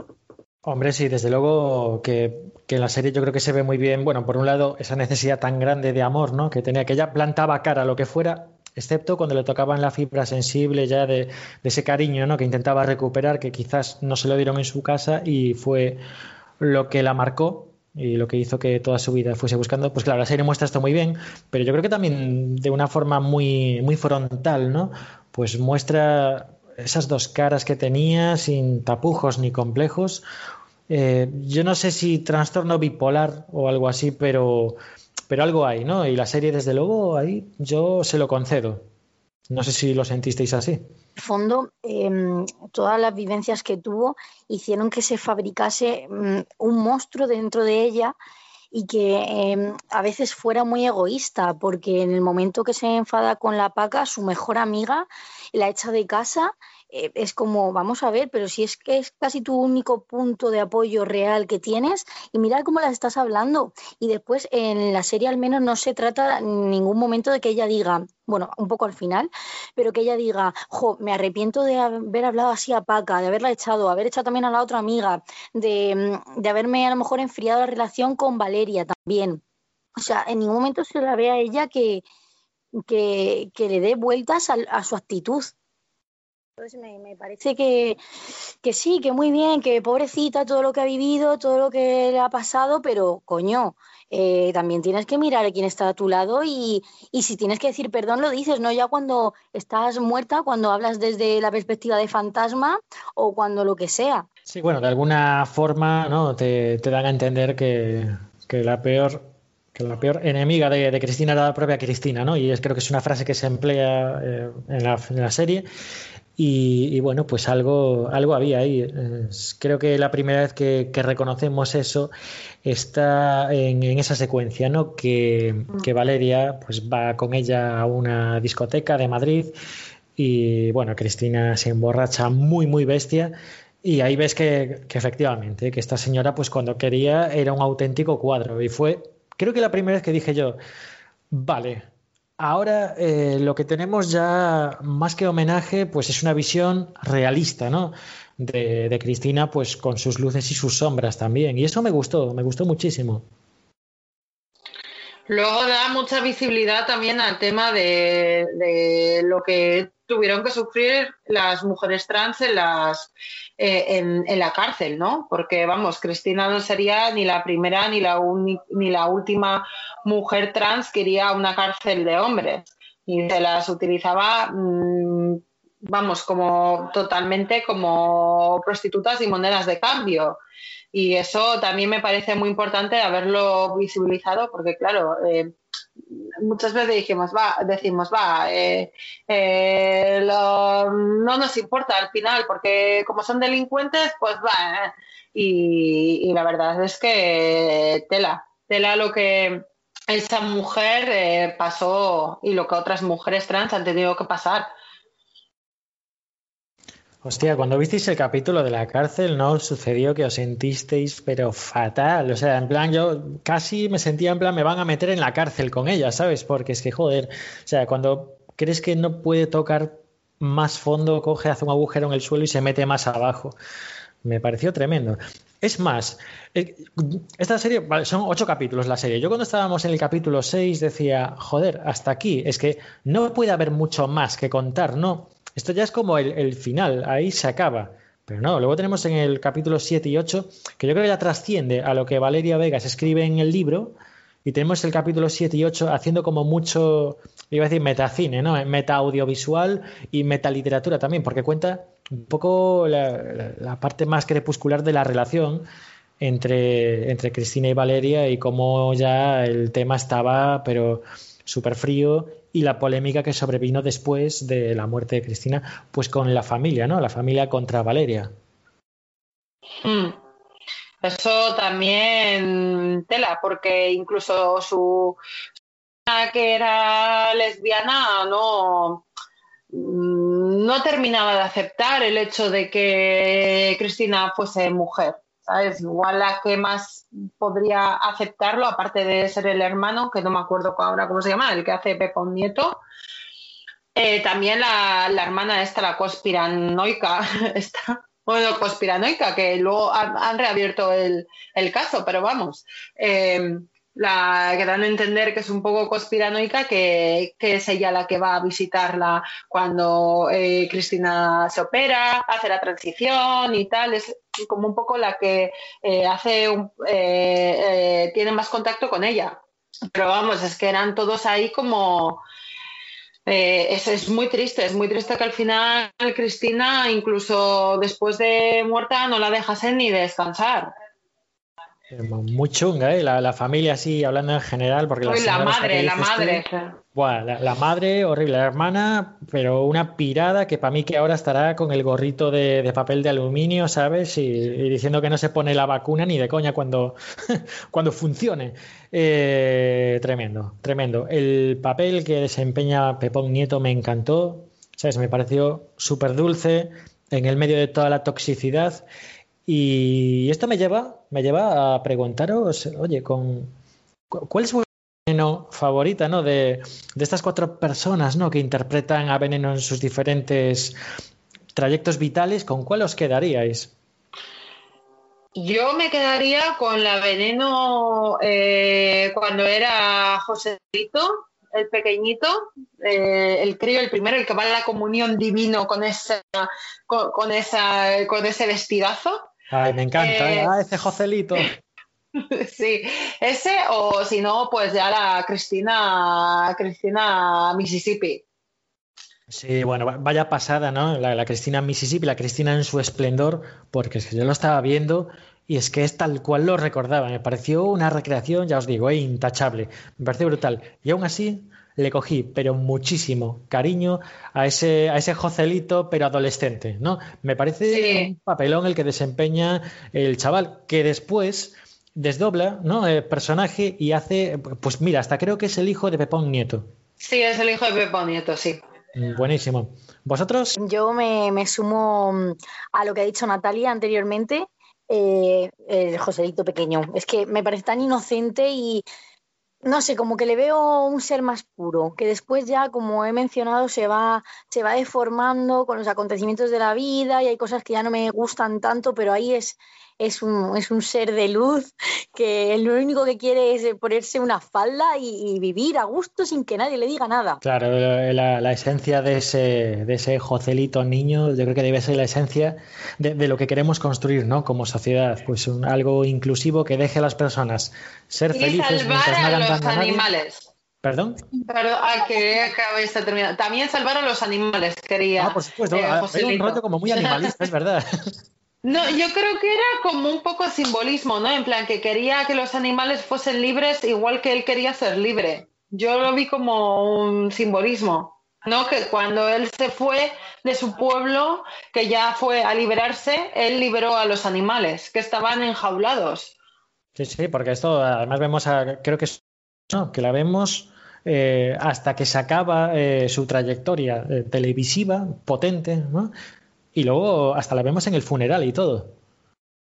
Hombre, sí, desde luego que, que, en la serie yo creo que se ve muy bien, bueno, por un lado, esa necesidad tan grande de amor, ¿no? Que tenía, que ella plantaba cara a lo que fuera, excepto cuando le tocaban la fibra sensible ya de, de, ese cariño, ¿no? Que intentaba recuperar, que quizás no se lo dieron en su casa y fue lo que la marcó y lo que hizo que toda su vida fuese buscando, pues claro, la serie muestra esto muy bien, pero yo creo que también de una forma muy, muy frontal, ¿no? Pues muestra esas dos caras que tenía sin tapujos ni complejos. Eh, yo no sé si trastorno bipolar o algo así, pero, pero algo hay, ¿no? Y la serie, desde luego, ahí yo se lo concedo. No sé si lo sentisteis así. En fondo, eh, todas las vivencias que tuvo hicieron que se fabricase um, un monstruo dentro de ella y que eh, a veces fuera muy egoísta, porque en el momento que se enfada con la paca, su mejor amiga la echa de casa eh, es como, vamos a ver, pero si es que es casi tu único punto de apoyo real que tienes y mira cómo las estás hablando. Y después en la serie al menos no se trata en ningún momento de que ella diga, bueno, un poco al final, pero que ella diga, jo, me arrepiento de haber hablado así a Paca, de haberla echado, haber echado también a la otra amiga, de, de haberme a lo mejor enfriado la relación con Valeria también. O sea, en ningún momento se la ve a ella que, que, que le dé vueltas a su actitud. Entonces me, parece que, que sí, que muy bien, que pobrecita todo lo que ha vivido, todo lo que le ha pasado, pero coño, eh, también tienes que mirar a quién está a tu lado y, y, si tienes que decir perdón lo dices, no ya cuando estás muerta, cuando hablas desde la perspectiva de fantasma o cuando lo que sea. Sí, bueno, de alguna forma ¿no? te, te dan a entender que, que la peor que la peor enemiga de, de, Cristina era la propia Cristina, ¿no? Y es, creo que es una frase que se emplea eh, en, la, en, la, serie. Y, y, bueno, pues algo, algo había ahí. Creo que la primera vez que, que reconocemos eso está en, en, esa secuencia, ¿no? Que, que Valeria pues va con ella a una discoteca de Madrid y bueno, Cristina se emborracha muy, muy bestia. Y ahí ves que, que, efectivamente, que esta señora, pues cuando quería, era un auténtico cuadro. Y fue creo que la primera vez que dije yo, vale, ahora eh, lo que tenemos ya más que homenaje, pues es una visión realista, ¿no? De, de, Cristina, pues con sus luces y sus sombras también. Y eso me gustó, me gustó muchísimo. Luego da mucha visibilidad también al tema de, lo que tuvieron que sufrir las mujeres trans en las eh, en, la cárcel, ¿no? Porque vamos, Cristina no sería ni la primera ni la ni la última mujer trans que iría a una cárcel de hombres y se las utilizaba mmm, vamos como totalmente como prostitutas y monedas de cambio y eso también me parece muy importante haberlo visibilizado porque claro eh, muchas veces dijimos, va, decimos, va, eh, eh, no nos importa al final, porque como son delincuentes, pues va. Eh. Y, y, la verdad es que tela, tela lo que esa mujer eh, pasó y lo que otras mujeres trans han tenido que pasar. Hostia, cuando visteis el capítulo de la cárcel, ¿no sucedió que os sentisteis pero fatal? O sea, en plan, yo casi me sentía en plan, me van a meter en la cárcel con ella, ¿sabes? Porque es que, joder, o sea, cuando crees que no puede tocar más fondo, coge, hace un agujero en el suelo y se mete más abajo. Me pareció tremendo. Es más, eh, esta serie, son ocho capítulos la serie. Yo cuando estábamos en el capítulo seis decía, joder, hasta aquí, es que no puede haber mucho más que contar, ¿no? Esto ya es como el, final, ahí se acaba. Pero no, luego tenemos en el capítulo 7 y 8, que yo creo que ya trasciende a lo que Valeria Vegas escribe en el libro, y tenemos el capítulo 7 y 8 haciendo como mucho, iba a decir metacine, ¿no? Meta audiovisual y metaliteratura también, porque cuenta un poco la, la parte más crepuscular de la relación entre, entre Cristina y Valeria y cómo ya el tema estaba, pero súper frío y la polémica que sobrevino después de la muerte de Cristina, pues con la familia, ¿no? La familia contra Valeria. Mm. Eso también tela, porque incluso su que era lesbiana no no terminaba de aceptar el hecho de que Cristina fuese mujer. ¿Sabes? Igual la que más podría aceptarlo, aparte de ser el hermano, que no me acuerdo ahora cómo se llama, el que hace Pepón Nieto. Eh, también la, la, hermana esta, la conspiranoica, esta, bueno, conspiranoica, que luego han, reabierto el, el, caso, pero vamos. Eh, la que dan a entender que es un poco conspiranoica, que, que es ella la que va a visitarla cuando eh, Cristina se opera, hace la transición y tal, como un poco la que eh, hace un, eh, eh, tiene más contacto con ella. Pero vamos, es que eran todos ahí como... Es, es, muy triste, es muy triste que al final Cristina, incluso después de muerta, no la dejasen ni descansar. Muy chunga, ¿eh? La, la, familia así, hablando en general, porque Uy, la madre, la madre. Bueno, la, madre, horrible, la hermana, pero una pirada que para mí que ahora estará con el gorrito de, de papel de aluminio, ¿sabes? Y, diciendo que no se pone la vacuna ni de coña cuando, cuando funcione. Eh, tremendo, tremendo. El papel que desempeña Pepón Nieto me encantó, ¿sabes? Me pareció súper dulce en el medio de toda la toxicidad y esto me lleva, me lleva a preguntaros, oye, con ¿cuál es veneno favorita, ¿no? De, de, estas cuatro personas, ¿no? Que interpretan a Veneno en sus diferentes trayectos vitales, ¿con cuál os quedaríais? Yo me quedaría con la Veneno eh, cuando era Joselito, el pequeñito, eh, el crío, el primero, el que va a la comunión divino con esa, con, con esa, con ese vestidazo. Ay, me encanta. Eh, ¿eh? Ah, ese Joselito. Sí, ese o si no, pues ya la Cristina, Cristina Mississippi. Sí, bueno, va- vaya pasada, ¿no? La, la Cristina Mississippi, la Cristina en su esplendor, porque es que yo lo estaba viendo y es que es tal cual lo recordaba. Me pareció una recreación, ya os digo, eh, intachable. Me pareció brutal. Y aún así le cogí, pero muchísimo cariño a ese, a ese Joselito, pero adolescente, ¿no? Me parece Sí. un papelón el que desempeña el chaval, que después desdobla, ¿no? El personaje y hace, pues mira, hasta creo que es el hijo de Pepón Nieto. Sí, es el hijo de Pepo Nieto, sí. Buenísimo. ¿Vosotros? Yo me, me sumo mm, a lo que ha dicho Natalia anteriormente, eh, el Joselito pequeño. Es que me parece tan inocente y no sé, como que le veo un ser más puro, que después ya, como he mencionado, se va, se va deformando con los acontecimientos de la vida y hay cosas que ya no me gustan tanto, pero ahí es, es un, es un ser de luz que lo único que quiere es ponerse una falda y, y vivir a gusto sin que nadie le diga nada. Claro, la, la esencia de ese, de ese Joselito niño, yo creo que debe ser la esencia de, de lo que queremos construir, ¿no? Como sociedad, pues un- algo inclusivo que deje a las personas ser Y felices salvar mientras no a hagan los daño a nadie. animales. ¿Perdón? Perdón, ah, que acabéis de terminar. También salvar a los animales, quería. Ah, por supuesto, eh, hay un rollo como muy animalista, es verdad. No, yo creo que era como un poco simbolismo, ¿no? En plan, que quería que los animales fuesen libres igual que él quería ser libre. Yo lo vi como un simbolismo, ¿no? Que cuando él se fue de su pueblo, que ya fue a liberarse, él liberó a los animales que estaban enjaulados. Sí, sí, porque esto además vemos, a, creo que no, que la vemos eh, hasta que se acaba eh, su trayectoria eh, televisiva, potente, ¿no? Y luego hasta la vemos en el funeral y todo.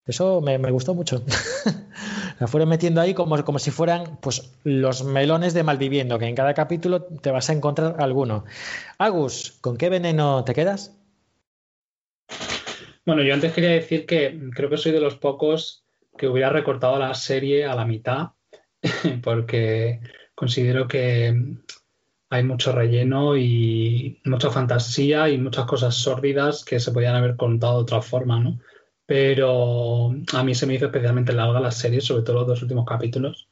Eso me, me gustó mucho. La fueron metiendo ahí como, como si fueran pues, los melones de Malviviendo, que en cada capítulo te vas a encontrar alguno. Agus, ¿con qué veneno te quedas? Bueno, yo antes quería decir que creo que soy de los pocos que hubiera recortado la serie a la mitad, porque considero que hay mucho relleno y mucha fantasía y muchas cosas sórdidas que se podían haber contado de otra forma, ¿no? Pero a mí se me hizo especialmente larga la serie, sobre todo los dos últimos capítulos.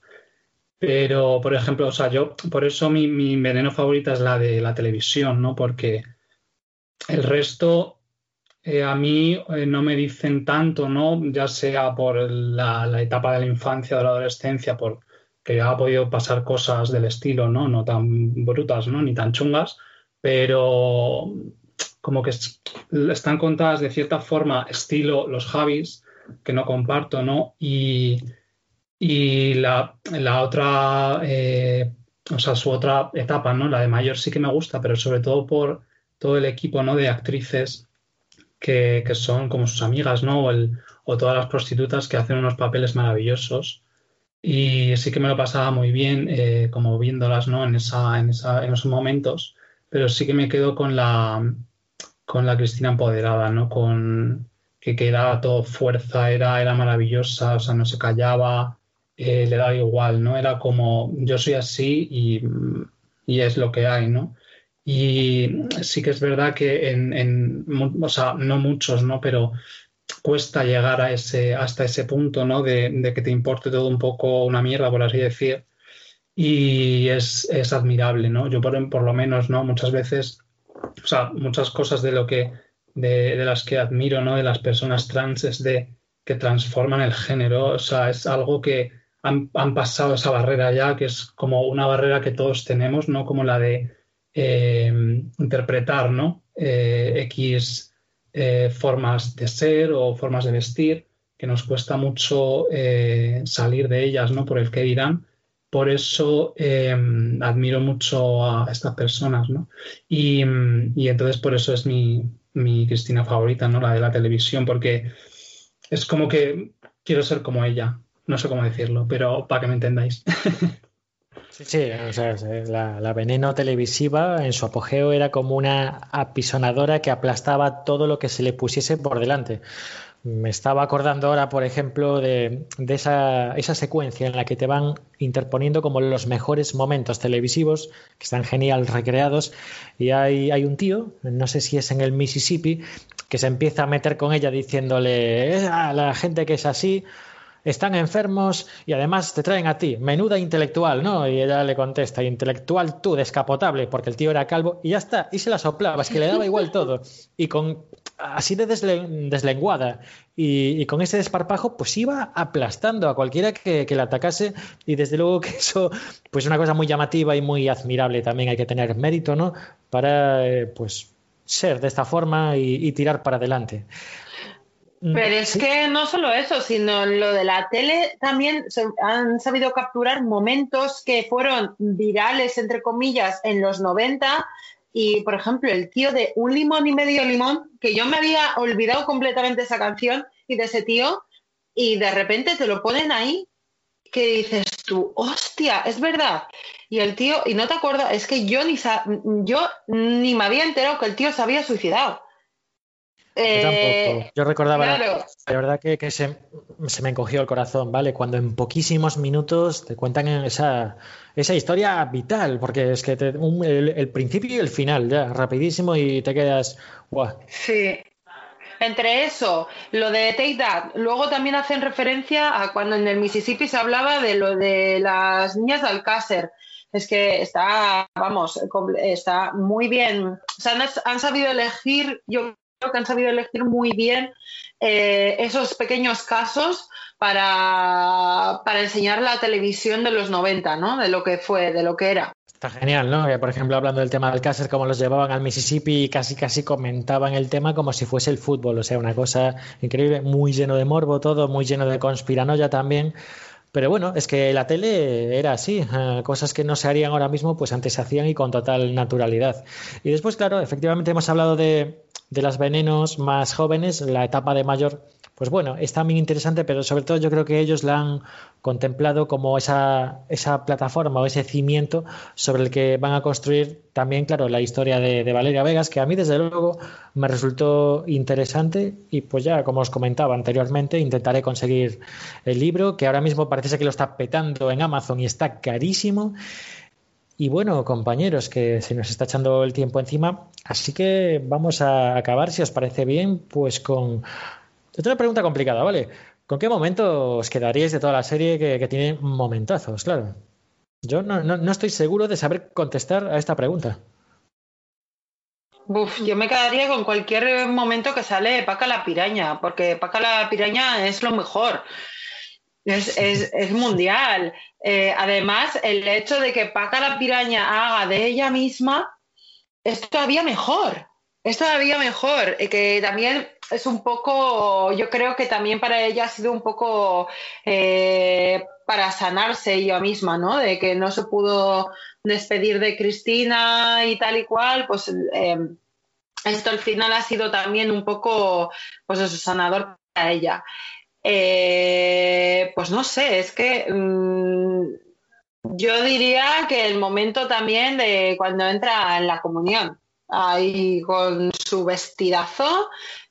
Pero, por ejemplo, o sea, yo, por eso mi, mi veneno favorita es la de la televisión, ¿no? Porque el resto eh, a mí eh, no me dicen tanto, ¿no? Ya sea por la, la etapa de la infancia o de la adolescencia, por que ha podido pasar cosas del estilo, ¿no? No tan brutas, ¿no? Ni tan chungas, pero como que es- están contadas de cierta forma, estilo los Javis, que no comparto, ¿no? Y, y la, la otra, eh, o sea, su otra etapa, ¿no? La de mayor sí que me gusta, pero sobre todo por todo el equipo, ¿no? De actrices que, que son como sus amigas, ¿no? O, el- o todas las prostitutas que hacen unos papeles maravillosos. Y sí que me lo pasaba muy bien, eh, como viéndolas, ¿no? En esa, en esa, en esos momentos. Pero sí que me quedo con la, con la Cristina empoderada, ¿no? Con que, que era todo fuerza, era, era maravillosa, o sea, no se callaba, eh, le daba igual, ¿no? Era como, yo soy así y, y es lo que hay, ¿no? Y sí que es verdad que en, en o sea, no muchos, ¿no? Pero cuesta llegar a ese, hasta ese punto, ¿no? De, de que te importe todo un poco una mierda, por así decir. Y es, es admirable, ¿no? Yo por, por lo menos, ¿no? Muchas veces, o sea, muchas cosas de lo que, de, las que admiro, ¿no? De las personas trans es de que transforman el género, o sea, es algo que han, han pasado esa barrera ya, que es como una barrera que todos tenemos, ¿no? Como la de eh, interpretar, ¿no? Eh, X eh, formas de ser o formas de vestir, que nos cuesta mucho eh, salir de ellas, ¿no? Por el que dirán. Por eso eh, admiro mucho a estas personas, ¿no? Y, y entonces por eso es mi, mi Cristina favorita, ¿no? La de la televisión, porque es como que quiero ser como ella. No sé cómo decirlo, pero para que me entendáis. Sí, sí, o sea, la, la veneno televisiva en su apogeo era como una apisonadora que aplastaba todo lo que se le pusiese por delante. Me estaba acordando ahora, por ejemplo, de, de esa, esa, secuencia en la que te van interponiendo como los mejores momentos televisivos, que están genial recreados, y hay, hay un tío, no sé si es en el Mississippi, que se empieza a meter con ella diciéndole, a la gente que es así, están enfermos y además te traen a ti, menuda intelectual, ¿no? Y ella le contesta, intelectual tú, descapotable, porque el tío era calvo y ya está, y se la soplaba, es que le daba igual todo. Y con así de deslenguada y, con ese desparpajo, pues iba aplastando a cualquiera que, que le atacase y desde luego que eso, pues una cosa muy llamativa y muy admirable también hay que tener mérito, ¿no? Para, eh, pues, ser de esta forma y tirar para adelante. Pero es que no solo eso, sino lo de la tele también se han sabido capturar momentos que fueron virales, entre comillas, en los 90. Y, por ejemplo, el tío de Un limón y medio limón, que yo me había olvidado completamente esa canción y de ese tío, y de repente te lo ponen ahí, que dices tú, hostia, es verdad. Y el tío, y no te acuerdas, es que yo ni, yo ni me había enterado que el tío se había suicidado. Yo tampoco. Yo recordaba, claro. la, verdad que, que se, se, me encogió el corazón, ¿vale? Cuando en poquísimos minutos te cuentan esa, esa historia vital, porque es que te, un, el, el, principio y el final, ya, rapidísimo y te quedas. Sí. Entre eso, lo de Take That, luego también hacen referencia a cuando en el Mississippi se hablaba de lo de las niñas de Alcácer. Es que está, vamos, está muy bien. O sea, han, han sabido elegir, yo que han sabido elegir muy bien eh, esos pequeños casos para, para, enseñar la televisión de los 90, ¿no? De lo que fue, de lo que era. Está genial, ¿no? Por ejemplo, hablando del tema del Alcácer, cómo los llevaban al Mississippi y casi casi comentaban el tema como si fuese el fútbol, o sea, una cosa increíble, muy lleno de morbo todo, muy lleno de conspiranoia también. Pero bueno, es que la tele era así, eh, cosas que no se harían ahora mismo, pues antes se hacían y con total naturalidad. Y después, claro, efectivamente hemos hablado de, de las venenos más jóvenes, la etapa de mayor, pues bueno, es también interesante, pero sobre todo yo creo que ellos la han contemplado como esa, esa plataforma o ese cimiento sobre el que van a construir también, claro, la historia de, de, Valeria Vegas, que a mí desde luego me resultó interesante y pues ya, como os comentaba anteriormente, intentaré conseguir el libro, que ahora mismo parece que lo está petando en Amazon y está carísimo. Y bueno, compañeros, que se nos está echando el tiempo encima, así que vamos a acabar, si os parece bien, pues con es una pregunta complicada, ¿vale? ¿Con qué momento os quedaríais de toda la serie que, tiene momentazos? Claro. Yo no, no, no, estoy seguro de saber contestar a esta pregunta. Uf, yo me quedaría con cualquier momento que sale Paca la piraña, porque Paca la piraña es lo mejor. Es, es, mundial. Eh, además, el hecho de que Paca la piraña haga de ella misma es todavía mejor. Es todavía mejor. Que también es un poco, yo creo que también para ella ha sido un poco eh, para sanarse ella misma, ¿no? De que no se pudo despedir de Cristina y tal y cual, pues eh, esto al final ha sido también un poco, pues eso, sanador para ella. Eh, pues no sé, es que mmm, yo diría que el momento también de cuando entra en la comunión, ahí con su vestidazo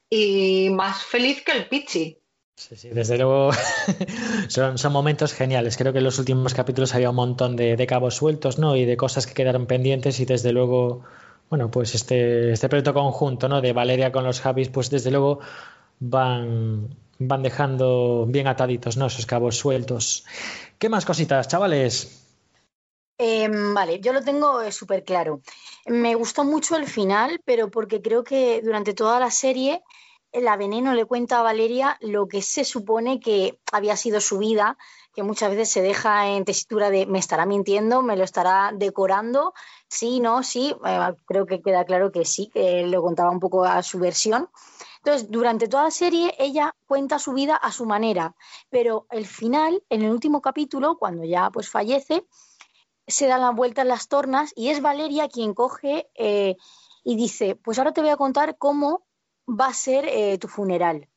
y más feliz que el Pichi. Sí, sí, desde luego son, son, momentos geniales. Creo que en los últimos capítulos había un montón de, de, cabos sueltos, ¿no? Y de cosas que quedaron pendientes y desde luego, bueno, pues este, este proyecto conjunto, ¿no? De Valeria con los Javis, pues desde luego van, van dejando bien ataditos, ¿no? Esos cabos sueltos. ¿Qué más cositas, chavales? Eh, vale, yo lo tengo eh, súper claro. Me gustó mucho el final, pero porque creo que durante toda la serie la veneno le cuenta a Valeria lo que se supone que había sido su vida, que muchas veces se deja en tesitura de me estará mintiendo, me lo estará decorando, sí, no, sí, eh, creo que queda claro que sí, que lo contaba un poco a su versión. Entonces, durante toda la serie ella cuenta su vida a su manera, pero el final, en el último capítulo, cuando ya pues fallece, se dan la vuelta en las tornas y es Valeria quien coge eh, y dice, pues ahora te voy a contar cómo va a ser eh, tu funeral.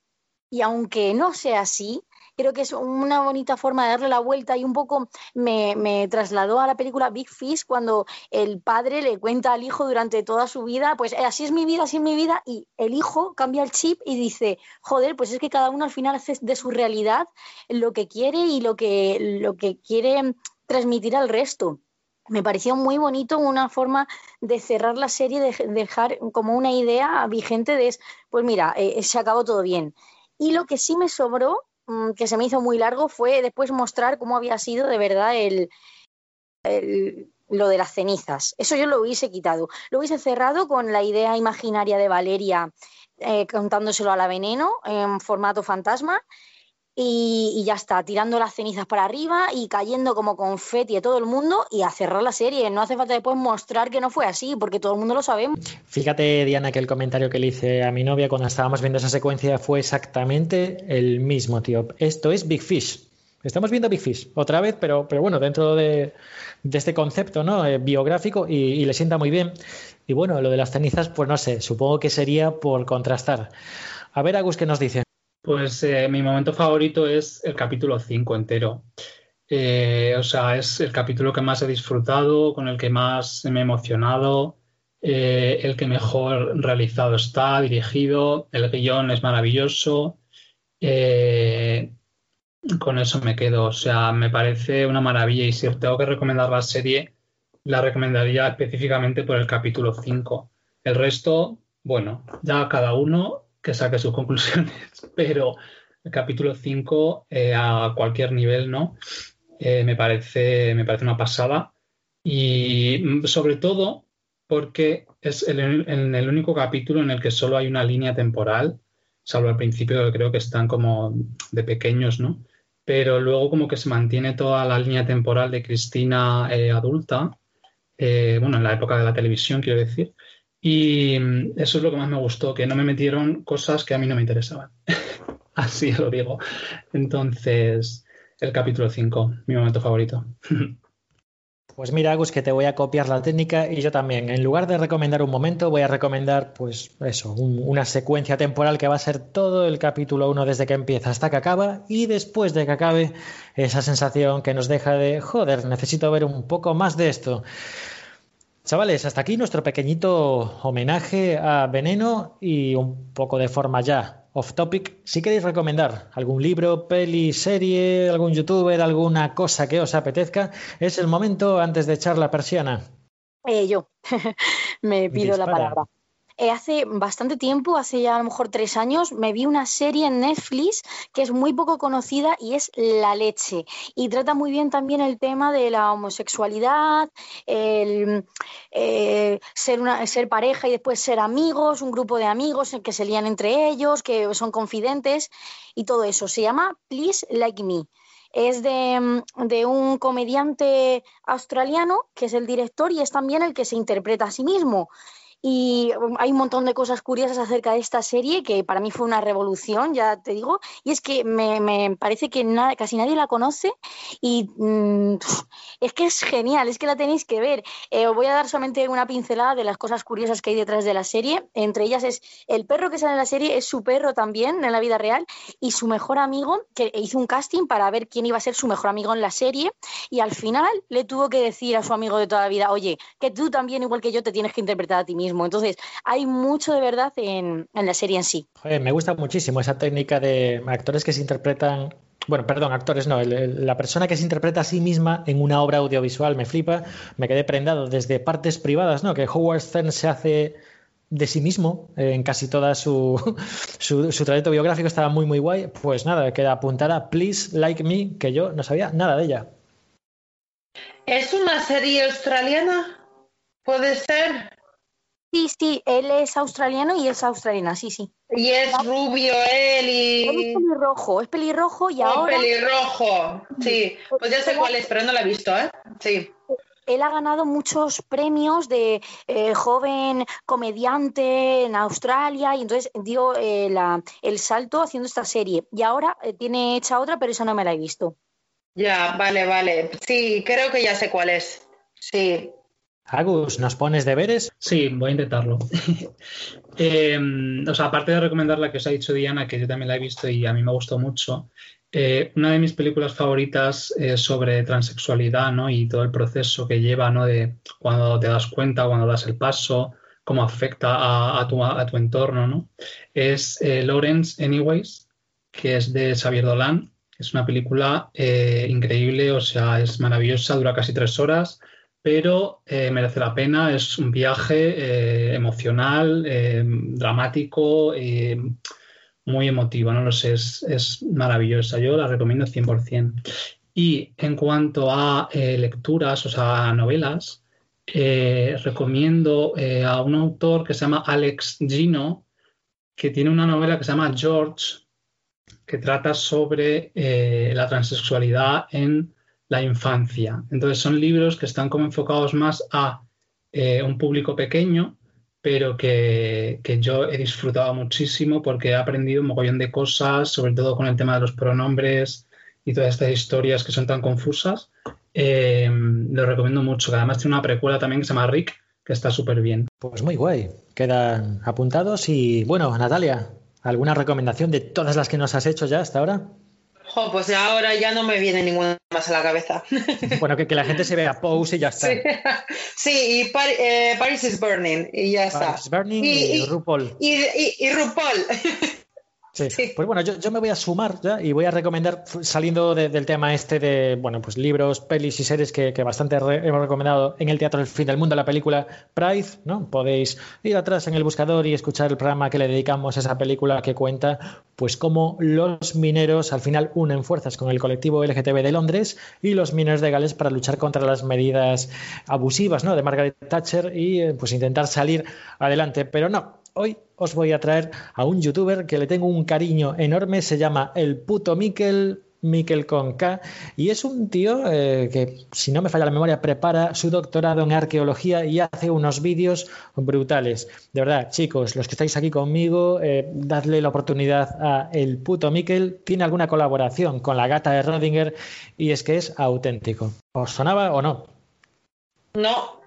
Y aunque no sea así, creo que es una bonita forma de darle la vuelta y un poco me, me, trasladó a la película Big Fish cuando el padre le cuenta al hijo durante toda su vida, pues eh, así es mi vida, así es mi vida, y el hijo cambia el chip y dice, joder, pues es que cada uno al final hace de su realidad lo que quiere y lo que, lo que quiere transmitir al resto me pareció muy bonito una forma de cerrar la serie, de dejar como una idea vigente de, pues mira, eh, se acabó todo bien. Y lo que sí me sobró, mm, que se me hizo muy largo, fue después mostrar cómo había sido de verdad el, lo de las cenizas. Eso yo lo hubiese quitado. Lo hubiese cerrado con la idea imaginaria de Valeria eh, contándoselo a la veneno en formato fantasma y, ya está, tirando las cenizas para arriba y cayendo como confeti a todo el mundo y a cerrar la serie. No hace falta después mostrar que no fue así, porque todo el mundo lo sabemos. Fíjate, Diana, que el comentario que le hice a mi novia cuando estábamos viendo esa secuencia fue exactamente el mismo, tío. Esto es Big Fish. Estamos viendo Big Fish otra vez, pero, pero bueno, dentro de, este concepto ¿no? Eh, biográfico y, y le sienta muy bien. Y bueno, lo de las cenizas, pues no sé, supongo que sería por contrastar. A ver, Agus, ¿qué nos dice? Pues eh, mi momento favorito es el capítulo 5 entero. Eh, o sea, es el capítulo que más he disfrutado, con el que más me he emocionado, eh, el que mejor realizado está, dirigido, el guion es maravilloso. con eso me quedo. O sea, me parece una maravilla y si tengo que recomendar la serie, la recomendaría específicamente por el capítulo 5. El resto, bueno, ya cada uno que saque sus conclusiones, pero el capítulo 5 eh, a cualquier nivel, ¿no? Eh, me, parece, me parece una pasada y mm, sobre todo porque es el, el, único capítulo en el que solo hay una línea temporal, salvo al principio que creo que están como de pequeños, ¿no? Pero luego como que se mantiene toda la línea temporal de Cristina eh, adulta, bueno, en la época de la televisión, quiero decir, y mm, eso es lo que más me gustó, que no me metieron cosas que a mí no me interesaban. Así lo digo. Entonces, el capítulo 5, mi momento favorito. Pues mira, Agus, que te voy a copiar la técnica y yo también. En lugar de recomendar un momento, voy a recomendar, pues eso, una secuencia temporal que va a ser todo el capítulo 1 desde que empieza hasta que acaba y después de que acabe, esa sensación que nos deja de, joder, necesito ver un poco más de esto. Chavales, hasta aquí nuestro pequeñito homenaje a Veneno y un poco de forma ya off topic. Si queréis recomendar algún libro, peli, serie, algún youtuber, alguna cosa que os apetezca, es el momento antes de echar la persiana. Eh, yo me pido la palabra. Eh, hace bastante tiempo, hace ya a lo mejor tres años, me vi una serie en Netflix que es muy poco conocida y es La leche. Y trata muy bien también el tema de la homosexualidad, el eh, ser, pareja y después ser amigos, un grupo de amigos que se lían entre ellos, que son confidentes y todo eso. Se llama Please Like Me es de, de, un comediante australiano que es el director y es también el que se interpreta a sí mismo. Y um, hay un montón de cosas curiosas acerca de esta serie que para mí fue una revolución, ya te digo, y es que me, parece que nada, casi nadie la conoce y mm, es que es genial, es que la tenéis que ver. Eh, os voy a dar solamente una pincelada de las cosas curiosas que hay detrás de la serie. Entre ellas es el perro que sale en la serie, es su perro también en la vida real y su mejor amigo que hizo un casting para ver quién iba a ser su mejor amigo en la serie y al final le tuvo que decir a su amigo de toda la vida, oye, que tú también, igual que yo, te tienes que interpretar a ti mismo entonces, hay mucho de verdad en, la serie en sí. me gusta muchísimo esa técnica de actores que se interpretan bueno, perdón, actores no, la persona que se interpreta a sí misma en una obra audiovisual me flipa, me quedé prendado desde partes privadas, ¿no? Que Howard Stern se hace de sí mismo en casi toda su, su, su, trayecto biográfico, estaba muy, muy guay. Pues nada, queda apuntada Please Like Me, que yo no sabía nada de ella. ¿Es una serie australiana? ¿Puede ser? Sí, sí, él es australiano y es australiana, sí, sí. Y es rubio él y... Él es pelirrojo, es pelirrojo y ahora... pelirrojo, sí. Pues ya sé cuál es, pero no la he visto, ¿eh? Sí. Él ha ganado muchos premios de eh, joven comediante en Australia y entonces dio eh, el salto haciendo esta serie. Y ahora eh, tiene hecha otra, pero esa no me la he visto. Ya, vale, vale. Sí, creo que ya sé cuál es. Sí, Agus, ¿nos pones deberes? Sí, voy a intentarlo. Eh, o sea, aparte de recomendar la que os ha dicho Diana, que yo también la he visto y a mí me gustó mucho, eh, una de mis películas favoritas es sobre transexualidad ¿no? y todo el proceso que lleva ¿no? de cuando te das cuenta, cuando das el paso, cómo afecta a, a, tu, a tu, entorno. ¿no? Es eh, Lawrence Anyways, que es de Xavier Dolan. Es una película eh, increíble, o sea, es maravillosa, dura casi tres horas pero eh, merece la pena. Es un viaje eh, emocional, eh, dramático, muy emotivo, no lo sé, es, es, maravillosa. Yo la recomiendo 100%. Y en cuanto a lecturas, o sea, novelas, recomiendo a un autor que se llama Alex Gino, que tiene una novela que se llama George, que trata sobre la transexualidad en la infancia. Entonces son libros que están como enfocados más a eh, un público pequeño, pero que, que, yo he disfrutado muchísimo porque he aprendido un mogollón de cosas, sobre todo con el tema de los pronombres y todas estas historias que son tan confusas. Eh, lo recomiendo mucho, que además tiene una precuela también que se llama Rick, que está súper bien. Pues muy guay, quedan apuntados y bueno, Natalia, ¿alguna recomendación de todas las que nos has hecho ya hasta ahora? Jo, pues ahora ya no me viene ninguna más a la cabeza. Bueno, que, que la gente se vea Pose y ya está. Sí, sí y Par eh, Paris is Burning y ya está. Paris is Burning y, y, y RuPaul. Y RuPaul. Sí. sí. Pues bueno, yo, yo, me voy a sumar ya y voy a recomendar, saliendo de, del tema este de, bueno, pues libros, pelis y series que, que bastante re, hemos recomendado en el Teatro del Fin del Mundo, la película Pride, ¿no? Podéis ir atrás en el buscador y escuchar el programa que le dedicamos a esa película que cuenta, pues cómo los mineros al final unen fuerzas con el colectivo LGTB de Londres y los mineros de Gales para luchar contra las medidas abusivas, ¿no? De Margaret Thatcher y pues intentar salir adelante. Pero no, hoy os voy a traer a un youtuber que le tengo un cariño enorme, se llama El Puto Miquel. Miquel con K, y es un tío eh, que, si no me falla la memoria, prepara su doctorado en arqueología y hace unos vídeos brutales. De verdad, chicos, los que estáis aquí conmigo, eh, dadle la oportunidad a El Puto Miquel. Tiene alguna colaboración con la gata de Rodinger y es que es auténtico. ¿Os sonaba o no? No.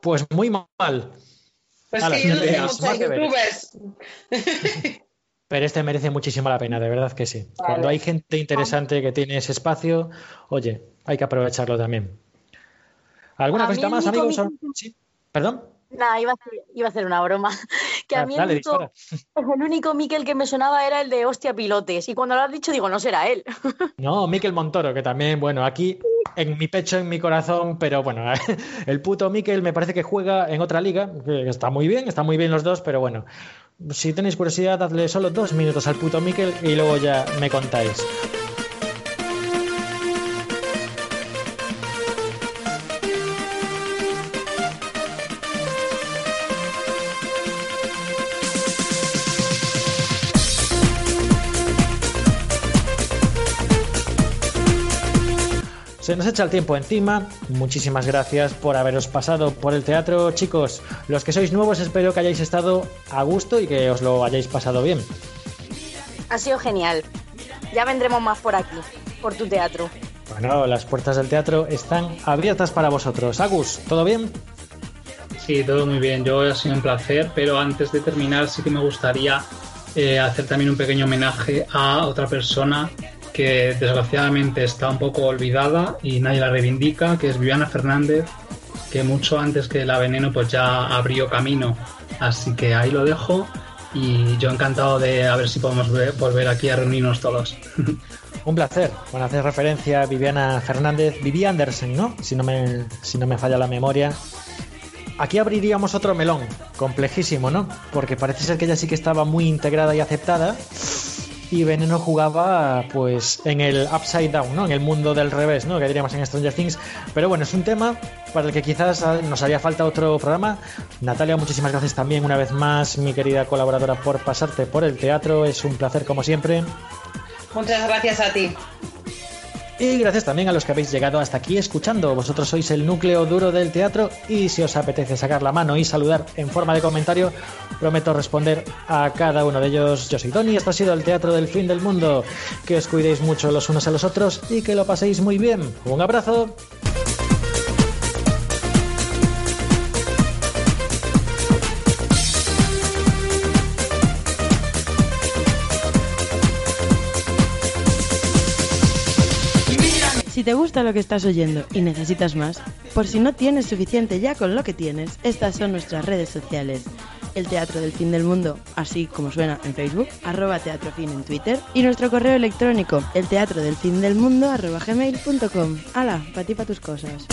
Pues muy mal. Pues sí, yo no tengo muchos youtubers. Pero este merece muchísimo la pena, de verdad que sí. Vale. Cuando hay gente interesante que tiene ese espacio, oye, hay que aprovecharlo también. ¿Alguna cosita más, amigos? Mi... ¿Sí? ¿Perdón? Nada, iba a, hacer, iba a hacer una broma. Que a mí el, único, el único Miquel que me sonaba era el de hostia pilotes. Y cuando lo has dicho, digo, no será él. No, Miquel Montoro, que también, bueno, aquí en mi pecho, en mi corazón, pero bueno, el puto Miquel me parece que juega en otra liga, está muy bien, está muy bien los dos, pero bueno, si tenéis curiosidad, dadle solo dos minutos al puto Miquel y luego ya me contáis. Se nos echa el tiempo encima. Muchísimas gracias por haberos pasado por el teatro, chicos. Los que sois nuevos, espero que hayáis estado a gusto y que os lo hayáis pasado bien. Ha sido genial. Ya vendremos más por aquí, por tu teatro. Bueno, las puertas del teatro están abiertas para vosotros. Agus, ¿todo bien? Sí, todo muy bien. Yo ha sido un placer, pero antes de terminar sí que me gustaría eh, hacer también un pequeño homenaje a otra persona que desgraciadamente está un poco olvidada y nadie la reivindica, que es Viviana Fernández, que mucho antes que la veneno pues ya abrió camino. Así que ahí lo dejo y yo encantado de a ver si podemos volver aquí a reunirnos todos. Un placer. Bueno, hacer referencia a Viviana Fernández, Vivi Andersen, ¿no? Si no me, si no me falla la memoria. Aquí abriríamos otro melón, complejísimo, ¿no? Porque parece ser que ella sí que estaba muy integrada y aceptada y Veneno jugaba pues en el upside down, ¿no? En el mundo del revés, ¿no? Que diríamos en Stranger Things. Pero bueno, es un tema para el que quizás nos haría falta otro programa. Natalia, muchísimas gracias también una vez más, mi querida colaboradora, por pasarte por el teatro. Es un placer como siempre. Muchas gracias a ti. Y gracias también a los que habéis llegado hasta aquí escuchando. Vosotros sois el núcleo duro del teatro y si os apetece sacar la mano y saludar en forma de comentario, prometo responder a cada uno de ellos. Yo soy Tony, esto ha sido el Teatro del Fin del Mundo. Que os cuidéis mucho los unos a los otros y que lo paséis muy bien. Un abrazo. Si te gusta lo que estás oyendo y necesitas más, por si no tienes suficiente ya con lo que tienes, estas son nuestras redes sociales. El Teatro del Fin del Mundo, así como suena en Facebook, arroba teatrofin en Twitter y nuestro correo electrónico, el teatro del fin del mundo arroba gmail.com. Hala, tus cosas.